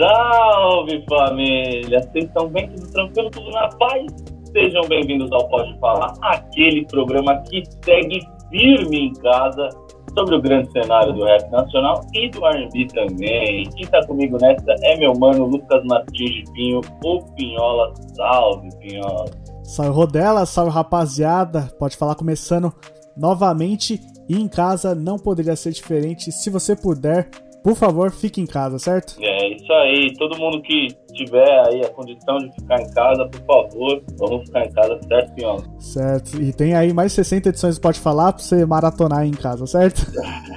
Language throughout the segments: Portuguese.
salve família! Vocês estão bem, tudo tranquilo, tudo na paz? Sejam bem-vindos ao Pode Falar, aquele programa que segue firme em casa sobre o grande cenário do rap nacional e do R&B também. Quem tá comigo nessa é meu mano Lucas Martins de Pinho, o Pinhola. Salve, Pinhola! Salve, Rodela, salve, rapaziada! Pode Falar começando novamente e em casa não poderia ser diferente. Se você puder, por favor, fique em casa, certo? É isso aí. Todo mundo que tiver aí a condição de ficar em casa, por favor, vamos ficar em casa, certo, Pinhola? Certo. E tem aí mais 60 edições do Pode Falar pra você maratonar aí em casa, certo?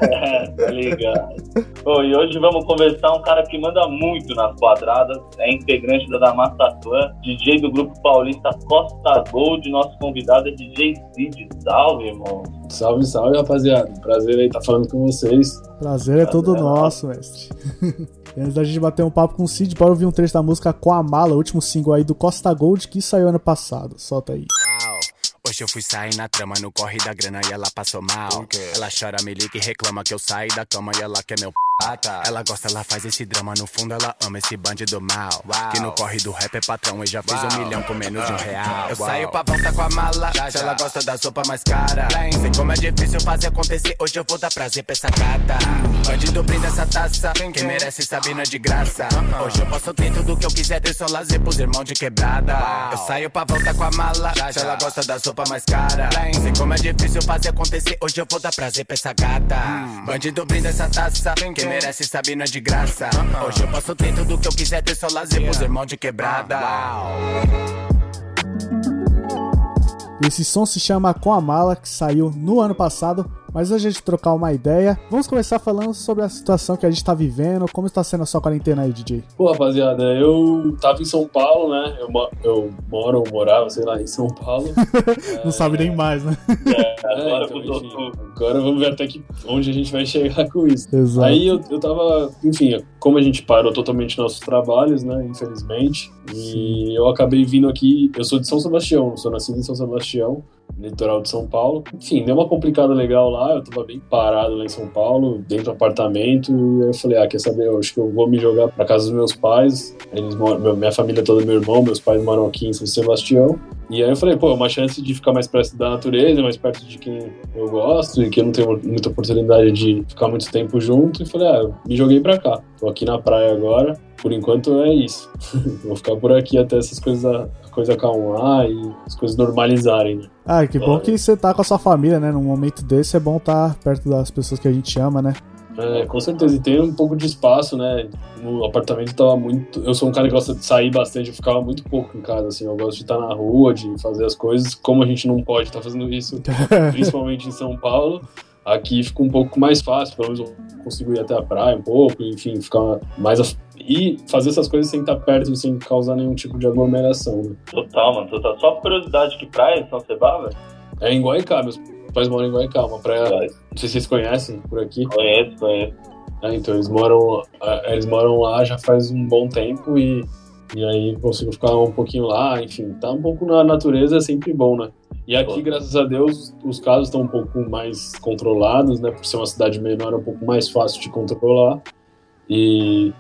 É, tá ligado. Bom, e hoje vamos conversar um cara que manda muito nas quadradas, é integrante da Damassa Clã, DJ do grupo paulista Costa Gold, nosso convidado é DJ Cid. Salve, irmão. Salve, salve, rapaziada. Prazer aí estar falando com vocês. Prazer é todo nosso, mestre. e antes da gente bater um papo com o Cid, bora ouvir um trecho da música Com a Mala, último single aí do Costa Gold que saiu ano passado. Solta aí. Hoje eu fui sair na trama, no corre da grana e ela passou mal. Ela chora, me liga e reclama que eu saí da cama e ela quer meu p. Ela gosta, ela faz esse drama, no fundo ela ama esse bandido mal. Que no corre do rap é patrão e já fez um milhão com menos de um real. Eu saio pra volta com a mala, se ela gosta da sopa mais cara. Sei como é difícil fazer acontecer, hoje eu vou dar prazer pra essa gata. Bandido brinda essa taça, quem merece sabe não é de graça. Hoje eu posso ter tudo que eu quiser, ter só lazer pros irmãos de quebrada. Eu saio pra volta com a mala, se ela gosta da sopa mais cara. Sei como é difícil fazer acontecer, hoje eu vou dar prazer pra essa gata. Bandido brinda essa taça, quem merece sabe não é de graça. Hoje eu posso ter tudo que eu quiser, ter só lazer pros irmãos de quebrada. Esse som se chama Com a Mala, que saiu no ano passado. Mas antes de a gente trocar uma ideia, vamos começar falando sobre a situação que a gente tá vivendo, como está sendo a sua quarentena aí, DJ. Pô, rapaziada, eu tava em São Paulo, né? Eu, eu moro ou morava, sei lá, em São Paulo. Não sabe nem mais, né? É, agora É, então, mudou enfim, tudo. agora vamos ver até que, onde a gente vai chegar com isso. Exato. Aí eu, eu tava, enfim, como a gente parou totalmente nossos trabalhos, né, infelizmente, e eu acabei vindo aqui, eu sou de São Sebastião, sou nascido em São Sebastião, litoral de São Paulo. Enfim, deu uma complicada legal lá, eu tava bem parado lá em São Paulo, dentro do apartamento, e eu falei, ah, quer saber, eu acho que eu vou me jogar pra casa dos meus pais, eles moram, minha família toda, meu irmão, meus pais moram aqui em São Sebastião, e aí eu falei, pô, é uma chance de ficar mais perto da natureza, mais perto de quem eu gosto e que eu não tenho muita oportunidade de ficar muito tempo junto. E falei, ah, me joguei pra cá. Tô aqui na praia agora. Por enquanto é isso. Vou ficar por aqui até essas coisas a coisa acalmar e as coisas normalizarem, né? Ah, que bom que você tá com a sua família, né? Num momento desse é bom estar perto das pessoas que a gente ama, né? É, com certeza, e tem um pouco de espaço, né? No apartamento tava muito. Eu sou um cara que gosta de sair bastante, eu ficava muito pouco em casa, assim. Eu gosto de estar na rua, de fazer as coisas. Como a gente não pode estar fazendo isso, principalmente em São Paulo, aqui fica um pouco mais fácil. Pelo menos eu consigo ir até a praia um pouco, enfim, ficar mais. af- E fazer essas coisas sem estar perto, sem causar nenhum tipo de aglomeração, né? Total, mano, total. Só curiosidade, que praia em São Sebaba? É em Guaicá, meus pais moram em Guaicá, uma praia. Não sei se vocês conhecem por aqui. Conheço, conheço. É, então eles moram, ah, eles moram lá já faz um bom tempo e, e aí consigo ficar um pouquinho lá, enfim, tá um pouco na natureza é sempre bom, né? E aqui, graças a Deus, os casos estão um pouco mais controlados, né? Por ser uma cidade menor, é um pouco mais fácil de controlar e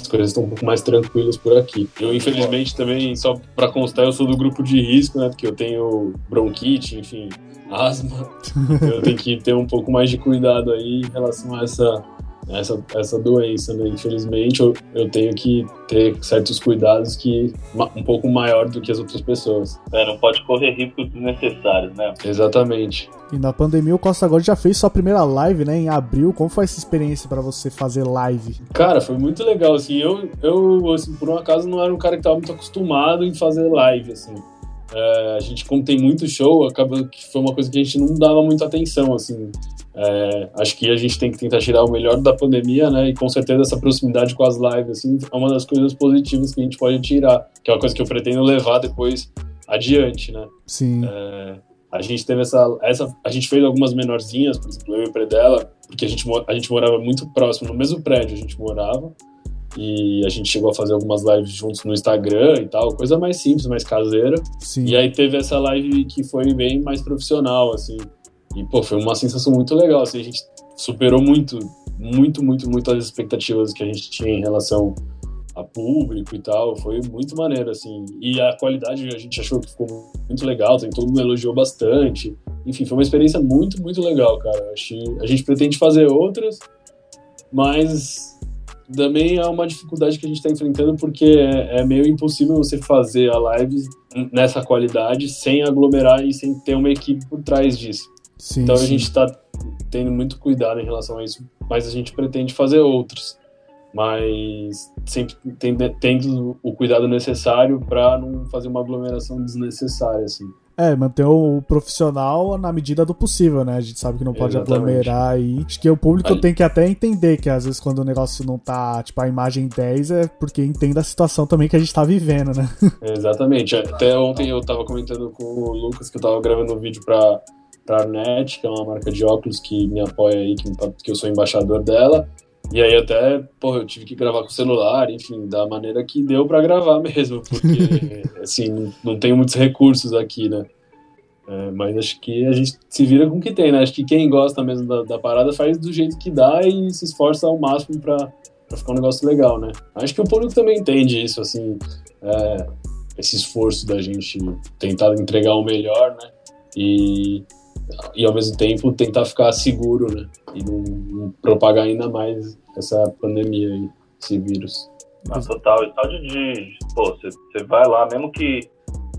as coisas estão um pouco mais tranquilas por aqui. Eu, infelizmente, também, só pra constar, eu sou do grupo de risco, né? Porque eu tenho bronquite, enfim, asma. eu tenho que ter um pouco mais de cuidado aí em relação a essa essa, essa doença, né? Infelizmente, eu, eu tenho que ter certos cuidados que um pouco maior do que as outras pessoas. É, não pode correr riscos desnecessários, né? Exatamente. E na pandemia o Costa Gold já fez sua primeira live, né? Em abril. Como foi essa experiência pra você fazer live? Cara, foi muito legal, assim, eu, eu assim, por um acaso, não era um cara que estava muito acostumado em fazer live, assim. É, a gente, como tem muito show, acaba que foi uma coisa que a gente não dava muita atenção, assim. É, acho que a gente tem que tentar tirar o melhor da pandemia, né? E com certeza essa proximidade com as lives, assim, é uma das coisas positivas que a gente pode tirar, que é uma coisa que eu pretendo levar depois adiante, né? Sim. É, a gente teve essa, essa. A gente fez algumas menorzinhas, por exemplo, eu e o Predella, porque a gente, a gente morava muito próximo, no mesmo prédio a gente morava. E a gente chegou a fazer algumas lives juntos no Instagram e tal, coisa mais simples, mais caseira. Sim. E aí teve essa live que foi bem mais profissional, assim. E, pô, foi uma sensação muito legal, assim, a gente superou muito, muito, muito, muito as expectativas que a gente tinha em relação a público e tal, foi muito maneiro, assim. E a qualidade a gente achou que ficou muito legal, tem todo mundo elogiou bastante. Enfim, foi uma experiência muito, muito legal, cara. A gente pretende fazer outras, mas também é uma dificuldade que a gente está enfrentando porque é, é, meio impossível você fazer a live nessa qualidade sem aglomerar e sem ter uma equipe por trás disso. Sim, então sim. a gente está tendo muito cuidado em relação a isso, mas a gente pretende fazer outros, mas sempre tendo, o cuidado necessário para não fazer uma aglomeração desnecessária assim. É, manter o profissional na medida do possível, né? A gente sabe que não pode Exatamente. aglomerar aí. Acho que o público Aí- tem que até entender que às vezes quando o negócio não tá, tipo, a imagem 10 é porque entende a situação também que a gente tá vivendo, né? Exatamente. Até ontem eu tava comentando com o Lucas que eu tava gravando um vídeo pra, pra Net, que é uma marca de óculos que me apoia aí, que, que eu sou embaixador dela. E aí até, porra, eu tive que gravar com o celular, enfim, da maneira que deu pra gravar mesmo, porque, assim, não, não tenho muitos recursos aqui, né? É, mas acho que a gente se vira com o que tem, né? Acho que quem gosta mesmo da, da parada faz do jeito que dá e se esforça ao máximo pra, pra ficar um negócio legal, né? Acho que o público também entende isso, assim, é, esse esforço da gente tentar entregar o melhor, né? E, e ao mesmo tempo tentar ficar seguro, né? E não, não propagar ainda mais essa pandemia aí, esse vírus. Mas total, e tal de, de pô, você vai lá, mesmo que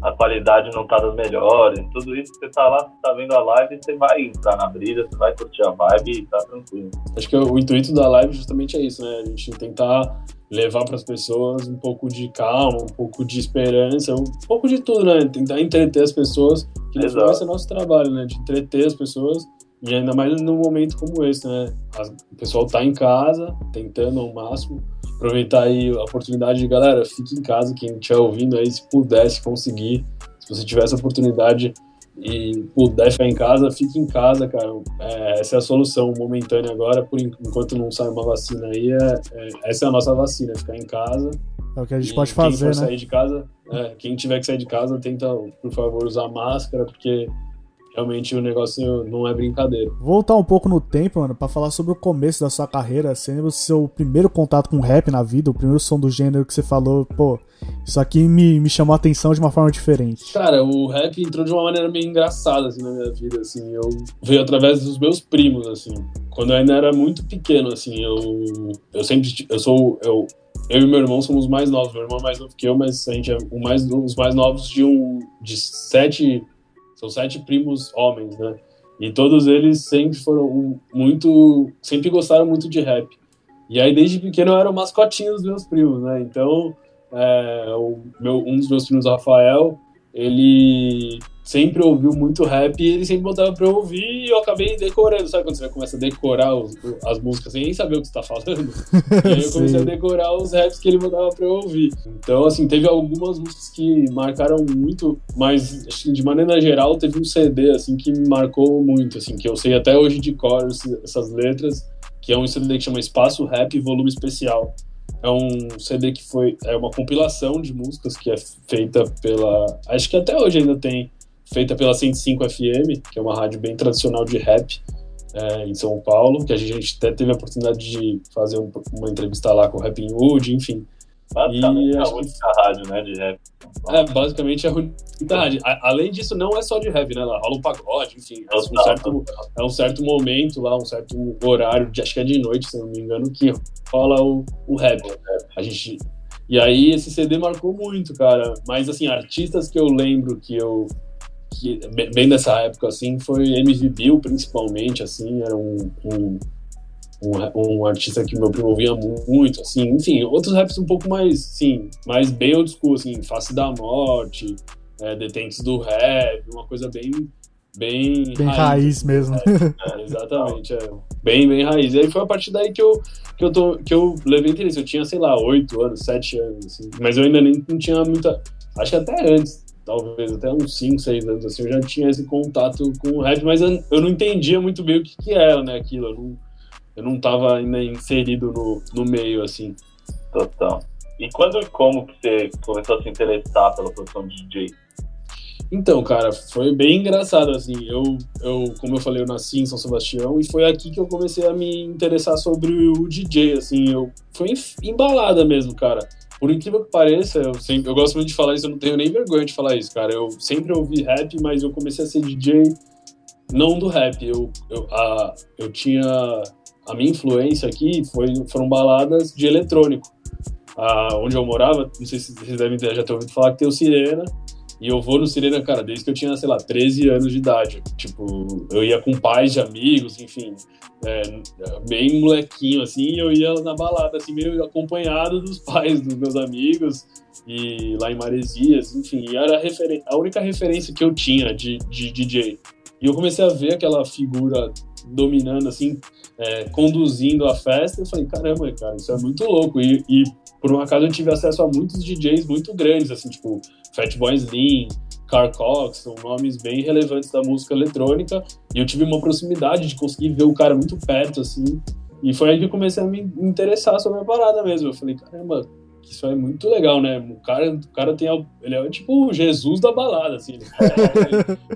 a qualidade não tá das melhores, tudo isso, você tá lá, você tá vendo a live, você vai entrar na brisa, você vai curtir a vibe e tá tranquilo. Acho que o intuito da live justamente é isso, né? A gente tentar levar para as pessoas um pouco de calma, um pouco de esperança, um pouco de tudo, né? Tentar entreter as pessoas, que no esse é nosso trabalho, né? De entreter as pessoas e ainda mais num momento como esse, né? As- o pessoal tá em casa, tentando ao máximo aproveitar aí a oportunidade de galera, fique em casa, quem estiver ouvindo aí, se pudesse conseguir, se você tiver essa oportunidade e puder ficar em casa, fique em casa, cara. É, essa é a solução momentânea agora, por en- enquanto não sai uma vacina aí, é, é- essa é a nossa vacina, ficar em casa. É o que a gente E pode quem fazer, for né? sair de casa, é, quem tiver que sair de casa, tenta, por favor, usar máscara, porque realmente o negócio não é brincadeira. Voltar um pouco no tempo, mano, pra falar sobre o começo da sua carreira, sendo o seu primeiro contato com rap na vida, o primeiro som do gênero que você falou, pô, isso aqui me, me chamou a atenção de uma forma diferente. Cara, o rap entrou de uma maneira meio engraçada assim na minha vida, assim. Eu veio através dos meus primos, assim. Quando eu ainda era muito pequeno, assim, eu eu sempre eu sou eu eu e meu irmão somos os mais novos. Meu irmão é mais novo que eu, mas a gente é o mais, os mais novos de um de sete são sete primos homens, né? E todos eles sempre foram muito sempre gostaram muito de rap. E aí desde pequeno eu era o mascotinho dos meus primos, né? Então é, o meu, um dos meus primos, Rafael, ele sempre ouviu muito rap e ele sempre botava pra eu ouvir e eu acabei decorando. Sabe quando você começa a decorar os- as músicas sem nem saber o que você tá falando? E aí eu comecei a decorar os raps que ele botava pra eu ouvir. Então, assim, teve algumas músicas que marcaram muito, mas assim, de maneira geral teve um CD assim que me marcou muito, assim, que eu sei até hoje de cor essas letras, que é um CD que chama Espaço Rap Volume Especial. É um CD que foi é uma compilação de músicas que é feita pela, acho que até hoje ainda tem, feita pela 105 FM, que é uma rádio bem tradicional de rap é, em São Paulo, que a gente até teve a oportunidade de fazer um- uma entrevista lá com o Rapping Wood, enfim. Basicamente E é a acho que- única rádio, né, de rap. É, basicamente é a única rádio. A- Além disso, não é só de rap, né? Lá rola um pagode, enfim. É um certo, é um certo momento lá, um certo horário, de, acho que é de noite, se não me engano, que rola o, o rap. A gente. E aí esse CD marcou muito, cara. Mas assim, artistas que eu lembro que eu. Que, bem- dessa época, assim, foi MV Bill, principalmente, assim, era um, um, um, um artista que meu primo ouvia muito, assim, enfim, outros raps um pouco mais, sim, mais bem old school, assim, Face da Morte, é, Detentes do Rap, uma coisa bem, bem, Bem raiz mesmo. É, exatamente, é. Bem, bem raiz. E aí foi a partir daí que eu, que eu, tô, que eu levei interesse. Eu tinha, sei lá, 8 anos, 7 anos, assim. Mas eu ainda nem não tinha muita. Acho que até antes, talvez, até uns 5, 6 anos, assim, eu já tinha esse contato com o rap, mas eu, eu não entendia muito bem o que, que era, né, aquilo. Eu não, eu não tava ainda inserido no, no meio, assim. Total. E quando e como que você começou a se interessar pela profissão de DJ? Então, cara, foi bem engraçado, assim, eu, eu, como eu falei, eu nasci em São Sebastião e foi aqui que eu comecei a me interessar sobre o DJ, assim, eu, foi embalada mesmo, cara. Por incrível que pareça, eu, sempre, eu gosto muito de falar isso, eu não tenho nem vergonha de falar isso, cara, eu sempre ouvi rap, mas eu comecei a ser DJ não do rap, eu, eu, a, eu tinha, a minha influência aqui foi, foram baladas de eletrônico. A, onde eu morava, não sei se vocês devem já ter ouvido falar que tem o Sirena, e eu vou no Sirena, cara, desde que eu tinha, sei lá, 13 anos de idade. Tipo, eu ia com pais de amigos, enfim, é, bem molequinho, assim, eu ia na balada, assim, meio acompanhado dos pais dos meus amigos, e lá em Maresias, enfim, e era a, a única referência que eu tinha de, de DJ. E eu comecei a ver aquela figura dominando, assim, é, conduzindo a festa, eu falei, caramba, cara, isso é muito louco. E, e por um acaso eu tive acesso a muitos DJs muito grandes, assim, tipo Fatboy Slim, Carl Cox, são nomes bem relevantes da música eletrônica, e eu tive uma proximidade de conseguir ver o cara muito perto, assim, e foi aí que eu comecei a me interessar sobre a parada mesmo. Eu falei, caramba, isso é muito legal, né? O cara, o cara tem. Ele é tipo o Jesus da balada, assim. Ele,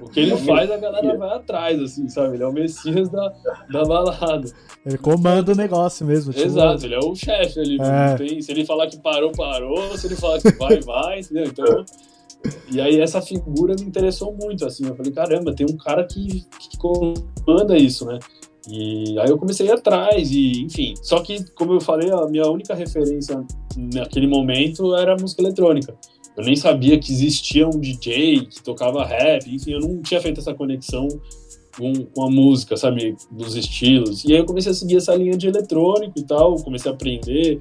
o que ele faz, a galera vai atrás, assim, sabe? Ele é o Messias da, da balada. Ele comanda o negócio mesmo. Tipo... Exato, ele é o chefe ali. É. Tem, se ele falar que parou, parou. Se ele falar que vai, vai, entendeu? Então. E aí essa figura me interessou muito, assim. Eu falei, caramba, tem um cara que, que comanda isso, né? E aí eu comecei a ir atrás, e enfim. Só que, como eu falei, a minha única referência naquele momento era música eletrônica. Eu nem sabia que existia um DJ que tocava rap, enfim, eu não tinha feito essa conexão com, com a música, sabe, dos estilos. E aí eu comecei a seguir essa linha de eletrônico e tal, comecei a aprender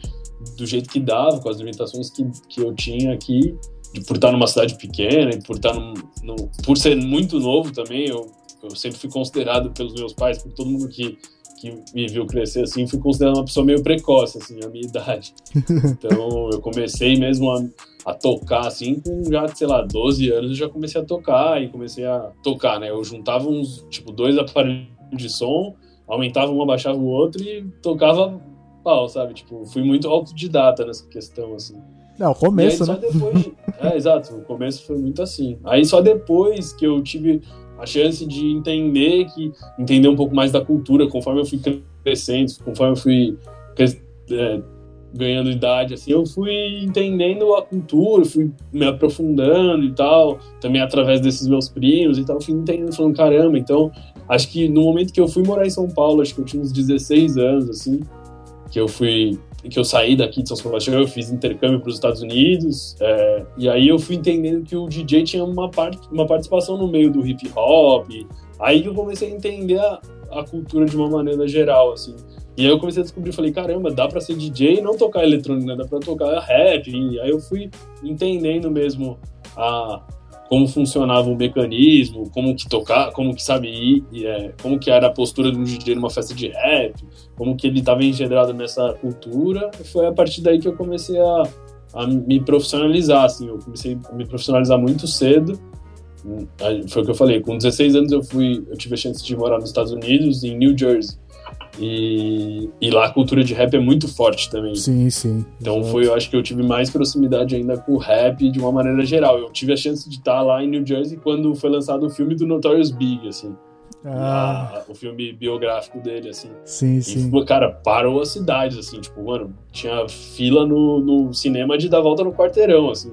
do jeito que dava, com as limitações que, que eu tinha aqui, de, por estar numa cidade pequena e por estar no, no, por ser muito novo também, eu eu sempre fui considerado pelos meus pais, por todo mundo que, que me viu crescer assim, fui considerado uma pessoa meio precoce, assim, a minha idade. Então, eu comecei mesmo a, a tocar, assim, com já, sei lá, 12 anos, eu já comecei a tocar e comecei a tocar, né? Eu juntava uns, tipo, dois aparelhos de som, aumentava um, abaixava o outro e tocava pau, sabe? Tipo, fui muito autodidata nessa questão, assim. Não, o começo, né? Depois... é, exato, o começo foi muito assim. Aí só depois que eu tive a chance de entender que entender um pouco mais da cultura conforme eu fui crescendo, conforme eu fui é, ganhando idade, assim, eu fui entendendo a cultura, fui me aprofundando e tal, também através desses meus primos e tal, fui entendendo, falando, caramba, então, acho que no momento que eu fui morar em São Paulo, acho que eu tinha uns 16 anos, assim, que eu fui que eu saí daqui de São Sebastião, eu fiz intercâmbio para os Estados Unidos, é, e aí eu fui entendendo que o DJ tinha uma, parte, uma participação no meio do hip hop, aí eu comecei a entender a, a cultura de uma maneira geral, assim. E aí eu comecei a descobrir, falei, caramba, dá para ser DJ e não tocar eletrônica, dá para tocar rap, e aí eu fui entendendo mesmo a, como funcionava o mecanismo, como que tocar, como que sabe é, como que era a postura de um DJ numa festa de rap, como que ele estava engendrado nessa cultura. Foi a partir daí que eu comecei a, a me profissionalizar, assim, eu comecei a me profissionalizar muito cedo. Foi o que eu falei, com 16 anos eu fui, eu tive a chance de morar nos Estados Unidos, em New Jersey. E, e lá a cultura de rap é muito forte também. Sim, sim. Então foi, eu acho que eu tive mais proximidade ainda com o rap de uma maneira geral. Eu tive a chance de estar lá em New Jersey quando foi lançado o filme do Notorious Big, assim. Ah. O filme biográfico dele, assim. Sim, e, sim. cara, parou as cidades, assim, tipo, mano, tinha fila no, no cinema de dar volta no quarteirão, assim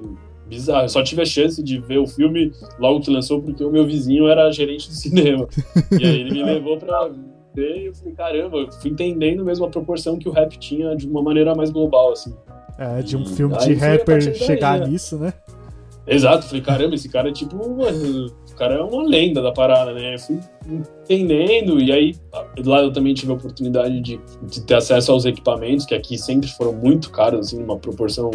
bizarro. Eu só tive a chance de ver o filme logo que lançou, porque o meu vizinho era gerente de cinema. e aí ele me levou pra e eu falei, caramba, eu fui entendendo mesmo a proporção que o rap tinha de uma maneira mais global, assim. É, de um e filme de rapper chegar daí, né? nisso, né? Exato, falei, caramba, esse cara é tipo, mano, o cara é uma lenda da parada, né? Eu fui entendendo, e aí lá eu também tive a oportunidade de, de ter acesso aos equipamentos, que aqui sempre foram muito caros, assim, uma proporção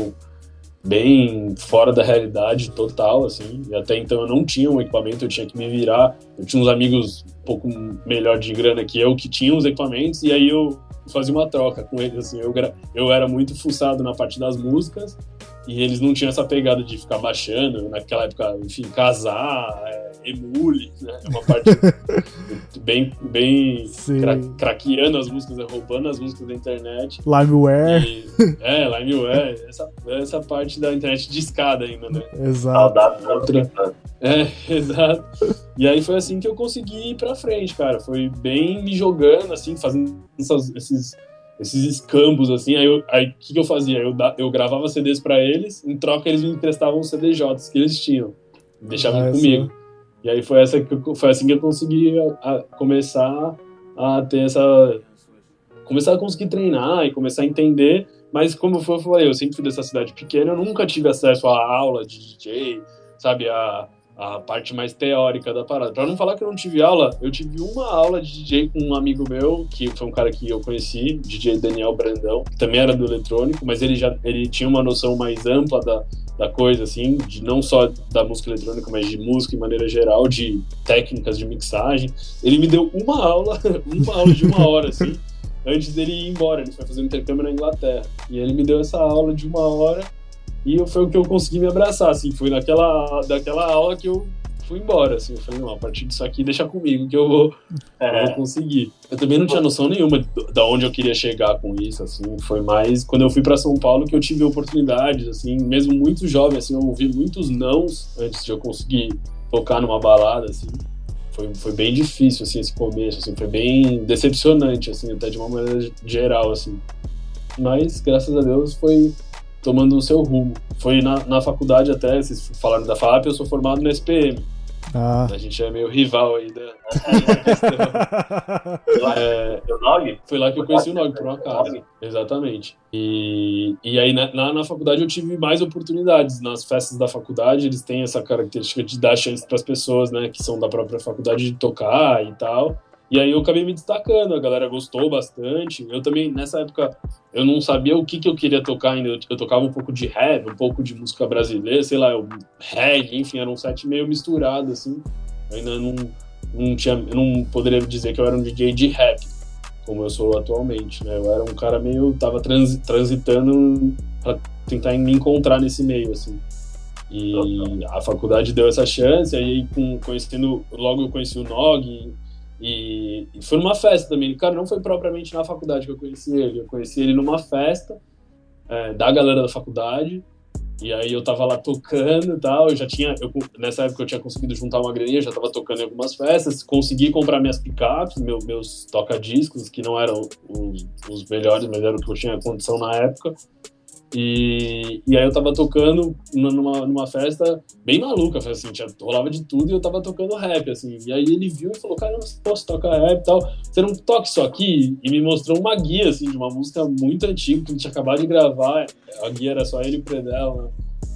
bem fora da realidade total, assim. E até então eu não tinha um equipamento, eu tinha que me virar. Eu tinha uns amigos um pouco melhor de grana que eu que tinham os equipamentos, e aí eu fazia uma troca com eles, assim. Eu, eu era muito fuçado na parte das músicas, e eles não tinham essa pegada de ficar baixando, naquela época, enfim, casar, é, emule, né? É uma parte bem, bem cra craqueando as músicas, né? roubando as músicas da internet. Limeware. E, é, Limeware, essa, essa parte da internet de escada ainda, né? Exato. Outra. É, exato. E aí foi assim que eu consegui ir pra frente, cara. Foi bem me jogando, assim, fazendo essas, esses esses escambos, assim. Aí o que, que eu fazia? Eu, eu gravava CDs para eles, em troca eles me emprestavam os CDJs que eles tinham. Deixavam ah, comigo. E aí foi, essa que eu, foi assim que eu consegui a, a começar a ter essa. Começar a conseguir treinar e começar a entender. Mas como eu falei, eu sempre fui dessa cidade pequena, eu nunca tive acesso a aula de DJ, sabe? A, a parte mais teórica da parada. Pra não falar que eu não tive aula, eu tive uma aula de DJ com um amigo meu, que foi um cara que eu conheci, DJ Daniel Brandão, que também era do eletrônico, mas ele já ele tinha uma noção mais ampla da, da coisa, assim, de não só da música eletrônica, mas de música em maneira geral, de técnicas de mixagem. Ele me deu uma aula, uma aula de uma hora, assim, antes dele ir embora. Ele foi fazer um intercâmbio na Inglaterra. E ele me deu essa aula de uma hora e foi o que eu consegui me abraçar, assim, foi naquela, daquela aula que eu fui embora, assim, eu falei, não, a partir disso aqui deixa comigo que eu vou, é. eu vou conseguir. Eu também não tinha noção nenhuma de, de onde eu queria chegar com isso, assim, foi mais quando eu fui para São Paulo que eu tive oportunidades, assim, mesmo muito jovem, assim, eu ouvi muitos nãos antes de eu conseguir tocar numa balada, assim. Foi, foi bem difícil, assim, esse começo, assim, foi bem decepcionante, assim, até de uma maneira geral, assim. Mas, graças a Deus, foi, tomando o seu rumo. Foi na, na faculdade até, vocês falaram da FAP, eu sou formado no SPM. Ah. A gente é meio rival aí da, é, Nog? Foi lá que eu conheci o Nog, por um acaso. Exatamente. E, e aí na, na, na, faculdade eu tive mais oportunidades. Nas festas da faculdade eles têm essa característica de dar chance para as pessoas, né, que são da própria faculdade de tocar e tal. E aí eu acabei me destacando, a galera gostou bastante. Eu também, nessa época, eu não sabia o que, que eu queria tocar ainda. Eu, eu tocava um pouco de rap, um pouco de música brasileira, sei lá, eu, reggae, enfim, era um set meio misturado, assim. Eu ainda não, não tinha, eu não poderia dizer que eu era um DJ de rap, como eu sou atualmente, né? Eu era um cara meio, tava trans, transitando para tentar me encontrar nesse meio, assim. E a faculdade deu essa chance, aí com, conhecendo, logo eu conheci o Nog, e, e, foi numa festa também. Cara, não foi propriamente na faculdade que eu conheci ele. Eu conheci ele numa festa é, da galera da faculdade. E aí eu tava lá tocando e tal. Eu já tinha. Eu, nessa época eu tinha conseguido juntar uma graninha, já tava tocando em algumas festas. Consegui comprar minhas picapes, meu, meus toca-discos, que não eram os, os melhores, mas era o que eu tinha condição na época. E, e aí eu tava tocando numa, numa festa bem maluca, assim, tinha, rolava de tudo e eu tava tocando rap, assim. E aí ele viu e falou, cara, eu posso tocar rap e tal. Você não toca isso aqui? E me mostrou uma guia, assim, de uma música muito antiga que a gente acabado de gravar. A guia era só ele e o Predel, né?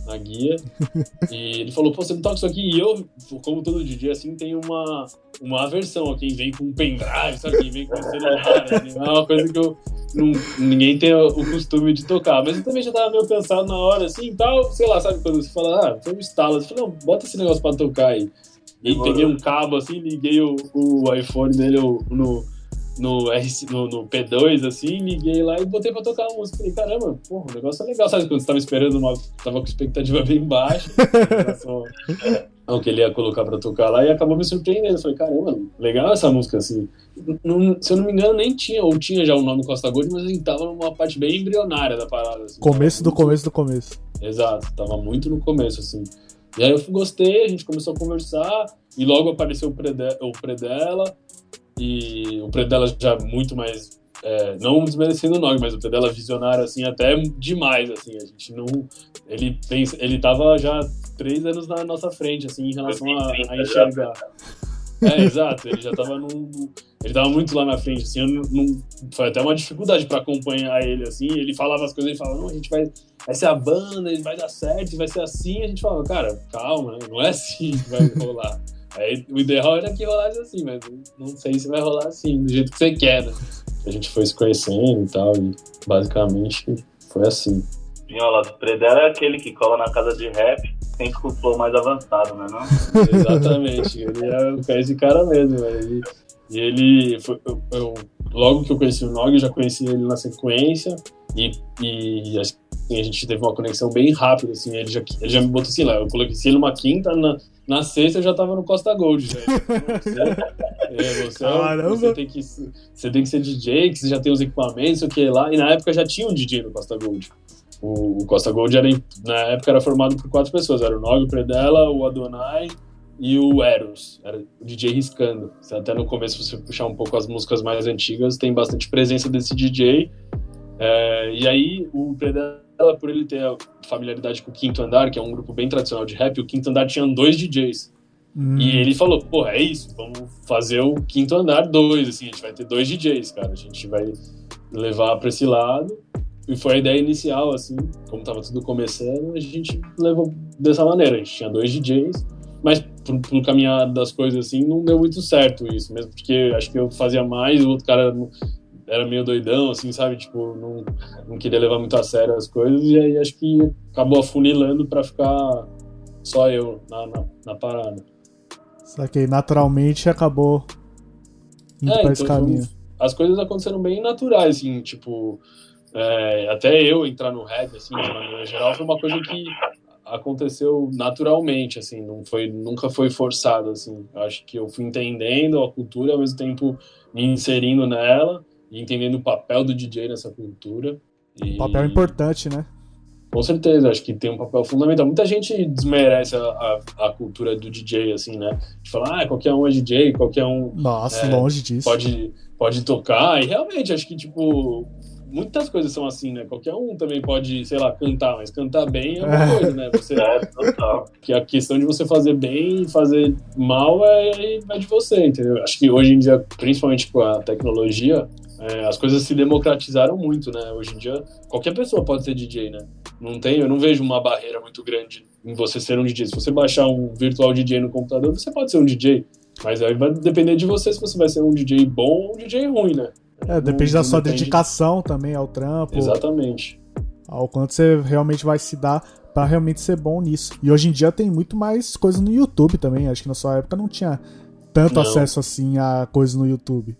Na guia. E ele falou, pô, você não toca isso aqui? E eu, como todo DJ, assim, tem uma, uma aversão a quem vem com um pendrive, sabe? Quem vem com um celular, né? É uma coisa que eu, não, ninguém tem o costume de tocar. Mas eu também já tava meio cansado na hora, assim, tal, sei lá, sabe? Quando você fala, ah, foi um estalo. Você fala, não, bota esse negócio pra tocar aí. E aí peguei um cabo, assim, liguei o, o iPhone dele no no, no, no, P2, assim, liguei lá e botei pra tocar a música. Falei, caramba, porra, o negócio é legal. Sabe quando você tava esperando uma. Tava com expectativa bem baixa relação ao que ele ia colocar pra tocar lá e acabou me surpreendendo. Falei, caramba, legal essa música, assim. Não, se eu não me engano, nem tinha, ou tinha já o nome Costa Gold, mas ele tava numa parte bem embrionária da parada. Assim, começo do muito... começo do começo. Exato, tava muito no começo, assim. E aí eu gostei, a gente começou a conversar, e logo apareceu o pré, de, o pré dela, e o preço dela já muito mais é, não desmerecendo o Nog, mas o dela visionário, assim, até demais, assim, a gente não... Ele, tem, ele tava já três anos na nossa frente, assim, em relação a, a enxergar. É, exato, ele já tava num... Ele tava muito lá na frente, assim, não, não, foi até uma dificuldade para acompanhar ele, assim, ele falava as coisas, ele falava, não, a gente vai, vai ser a banda, ele vai dar certo, vai ser assim, a gente falava, cara, calma, né? não é assim que vai rolar. Aí o ideal era que rolasse assim, mas não sei se vai rolar assim, do jeito que você quer, né? A gente foi se conhecendo e tal, e basicamente foi assim. Pinhola, o Predela é aquele que cola na casa de rap, tem com o flow mais avançado, né não? Exatamente, ele é esse cara mesmo, velho. E ele, foi, eu, eu, logo que eu conheci o Nog, eu já conheci ele na sequência, e, e assim, a gente teve uma conexão bem rápida, assim, ele já, ele já me botou assim lá, eu coloquei ele numa quinta, na, na sexta eu já tava no Costa Gold, velho. Você, é, você, é você, tem que, você tem que ser DJ, que você já tem os equipamentos, o que lá, e na época já tinha um DJ no Costa Gold. O, o Costa Gold era, na época era formado por quatro pessoas, era o Nog, o Predella, o Adonai e o Eros, era o DJ riscando. Até no começo, se você puxar um pouco as músicas mais antigas, tem bastante presença desse DJ. É, e aí, o Predella, por ele ter familiaridade com o Quinto Andar, que é um grupo bem tradicional de rap, o Quinto Andar tinha dois DJs. Hum. E ele falou, porra, é isso, vamos fazer o Quinto Andar dois, assim, a gente vai ter dois DJs, cara, a gente vai levar para esse lado. E foi a ideia inicial, assim, como tava tudo começando, a gente levou dessa maneira, a gente tinha dois DJs, mas pro, pro caminhar das coisas assim, não deu muito certo isso, mesmo porque acho que eu fazia mais, o outro cara era meio doidão, assim, sabe? Tipo, não, não queria levar muito a sério as coisas, e aí acho que acabou afunilando para ficar só eu na, na, na parada. Só que naturalmente acabou indo é, pra esse então, caminho. As coisas aconteceram bem naturais, assim, tipo, é, até eu entrar no rap, assim, de maneira geral, foi uma coisa que aconteceu naturalmente, assim, não foi, nunca foi forçado, assim. Eu acho que eu fui entendendo a cultura, ao mesmo tempo me inserindo nela e entendendo o papel do DJ nessa cultura. E... Um papel importante, né? Com certeza, acho que tem um papel fundamental. Muita gente desmerece a, a, a cultura do DJ, assim, né? De falar, ah, qualquer um é DJ, qualquer um. Nossa, é, longe disso. Pode, pode tocar. E realmente, acho que, tipo, muitas coisas são assim, né? Qualquer um também pode, sei lá, cantar, mas cantar bem é uma coisa, né? Você, é, total. Que a questão de você fazer bem e fazer mal é, é de você, entendeu? Acho que hoje em dia, principalmente com a tecnologia, é, as coisas se democratizaram muito, né? Hoje em dia, qualquer pessoa pode ser DJ, né? Não tem, eu não vejo uma barreira muito grande em você ser um DJ. Se você baixar um virtual DJ no computador, você pode ser um DJ. Mas aí vai depender de você se você vai ser um DJ bom ou um DJ ruim, né? É, depende não, da sua depende... dedicação também ao trampo. Exatamente. Ao quanto você realmente vai se dar para realmente ser bom nisso. E hoje em dia tem muito mais coisa no YouTube também. Acho que na sua época não tinha tanto não. acesso assim a coisas no YouTube.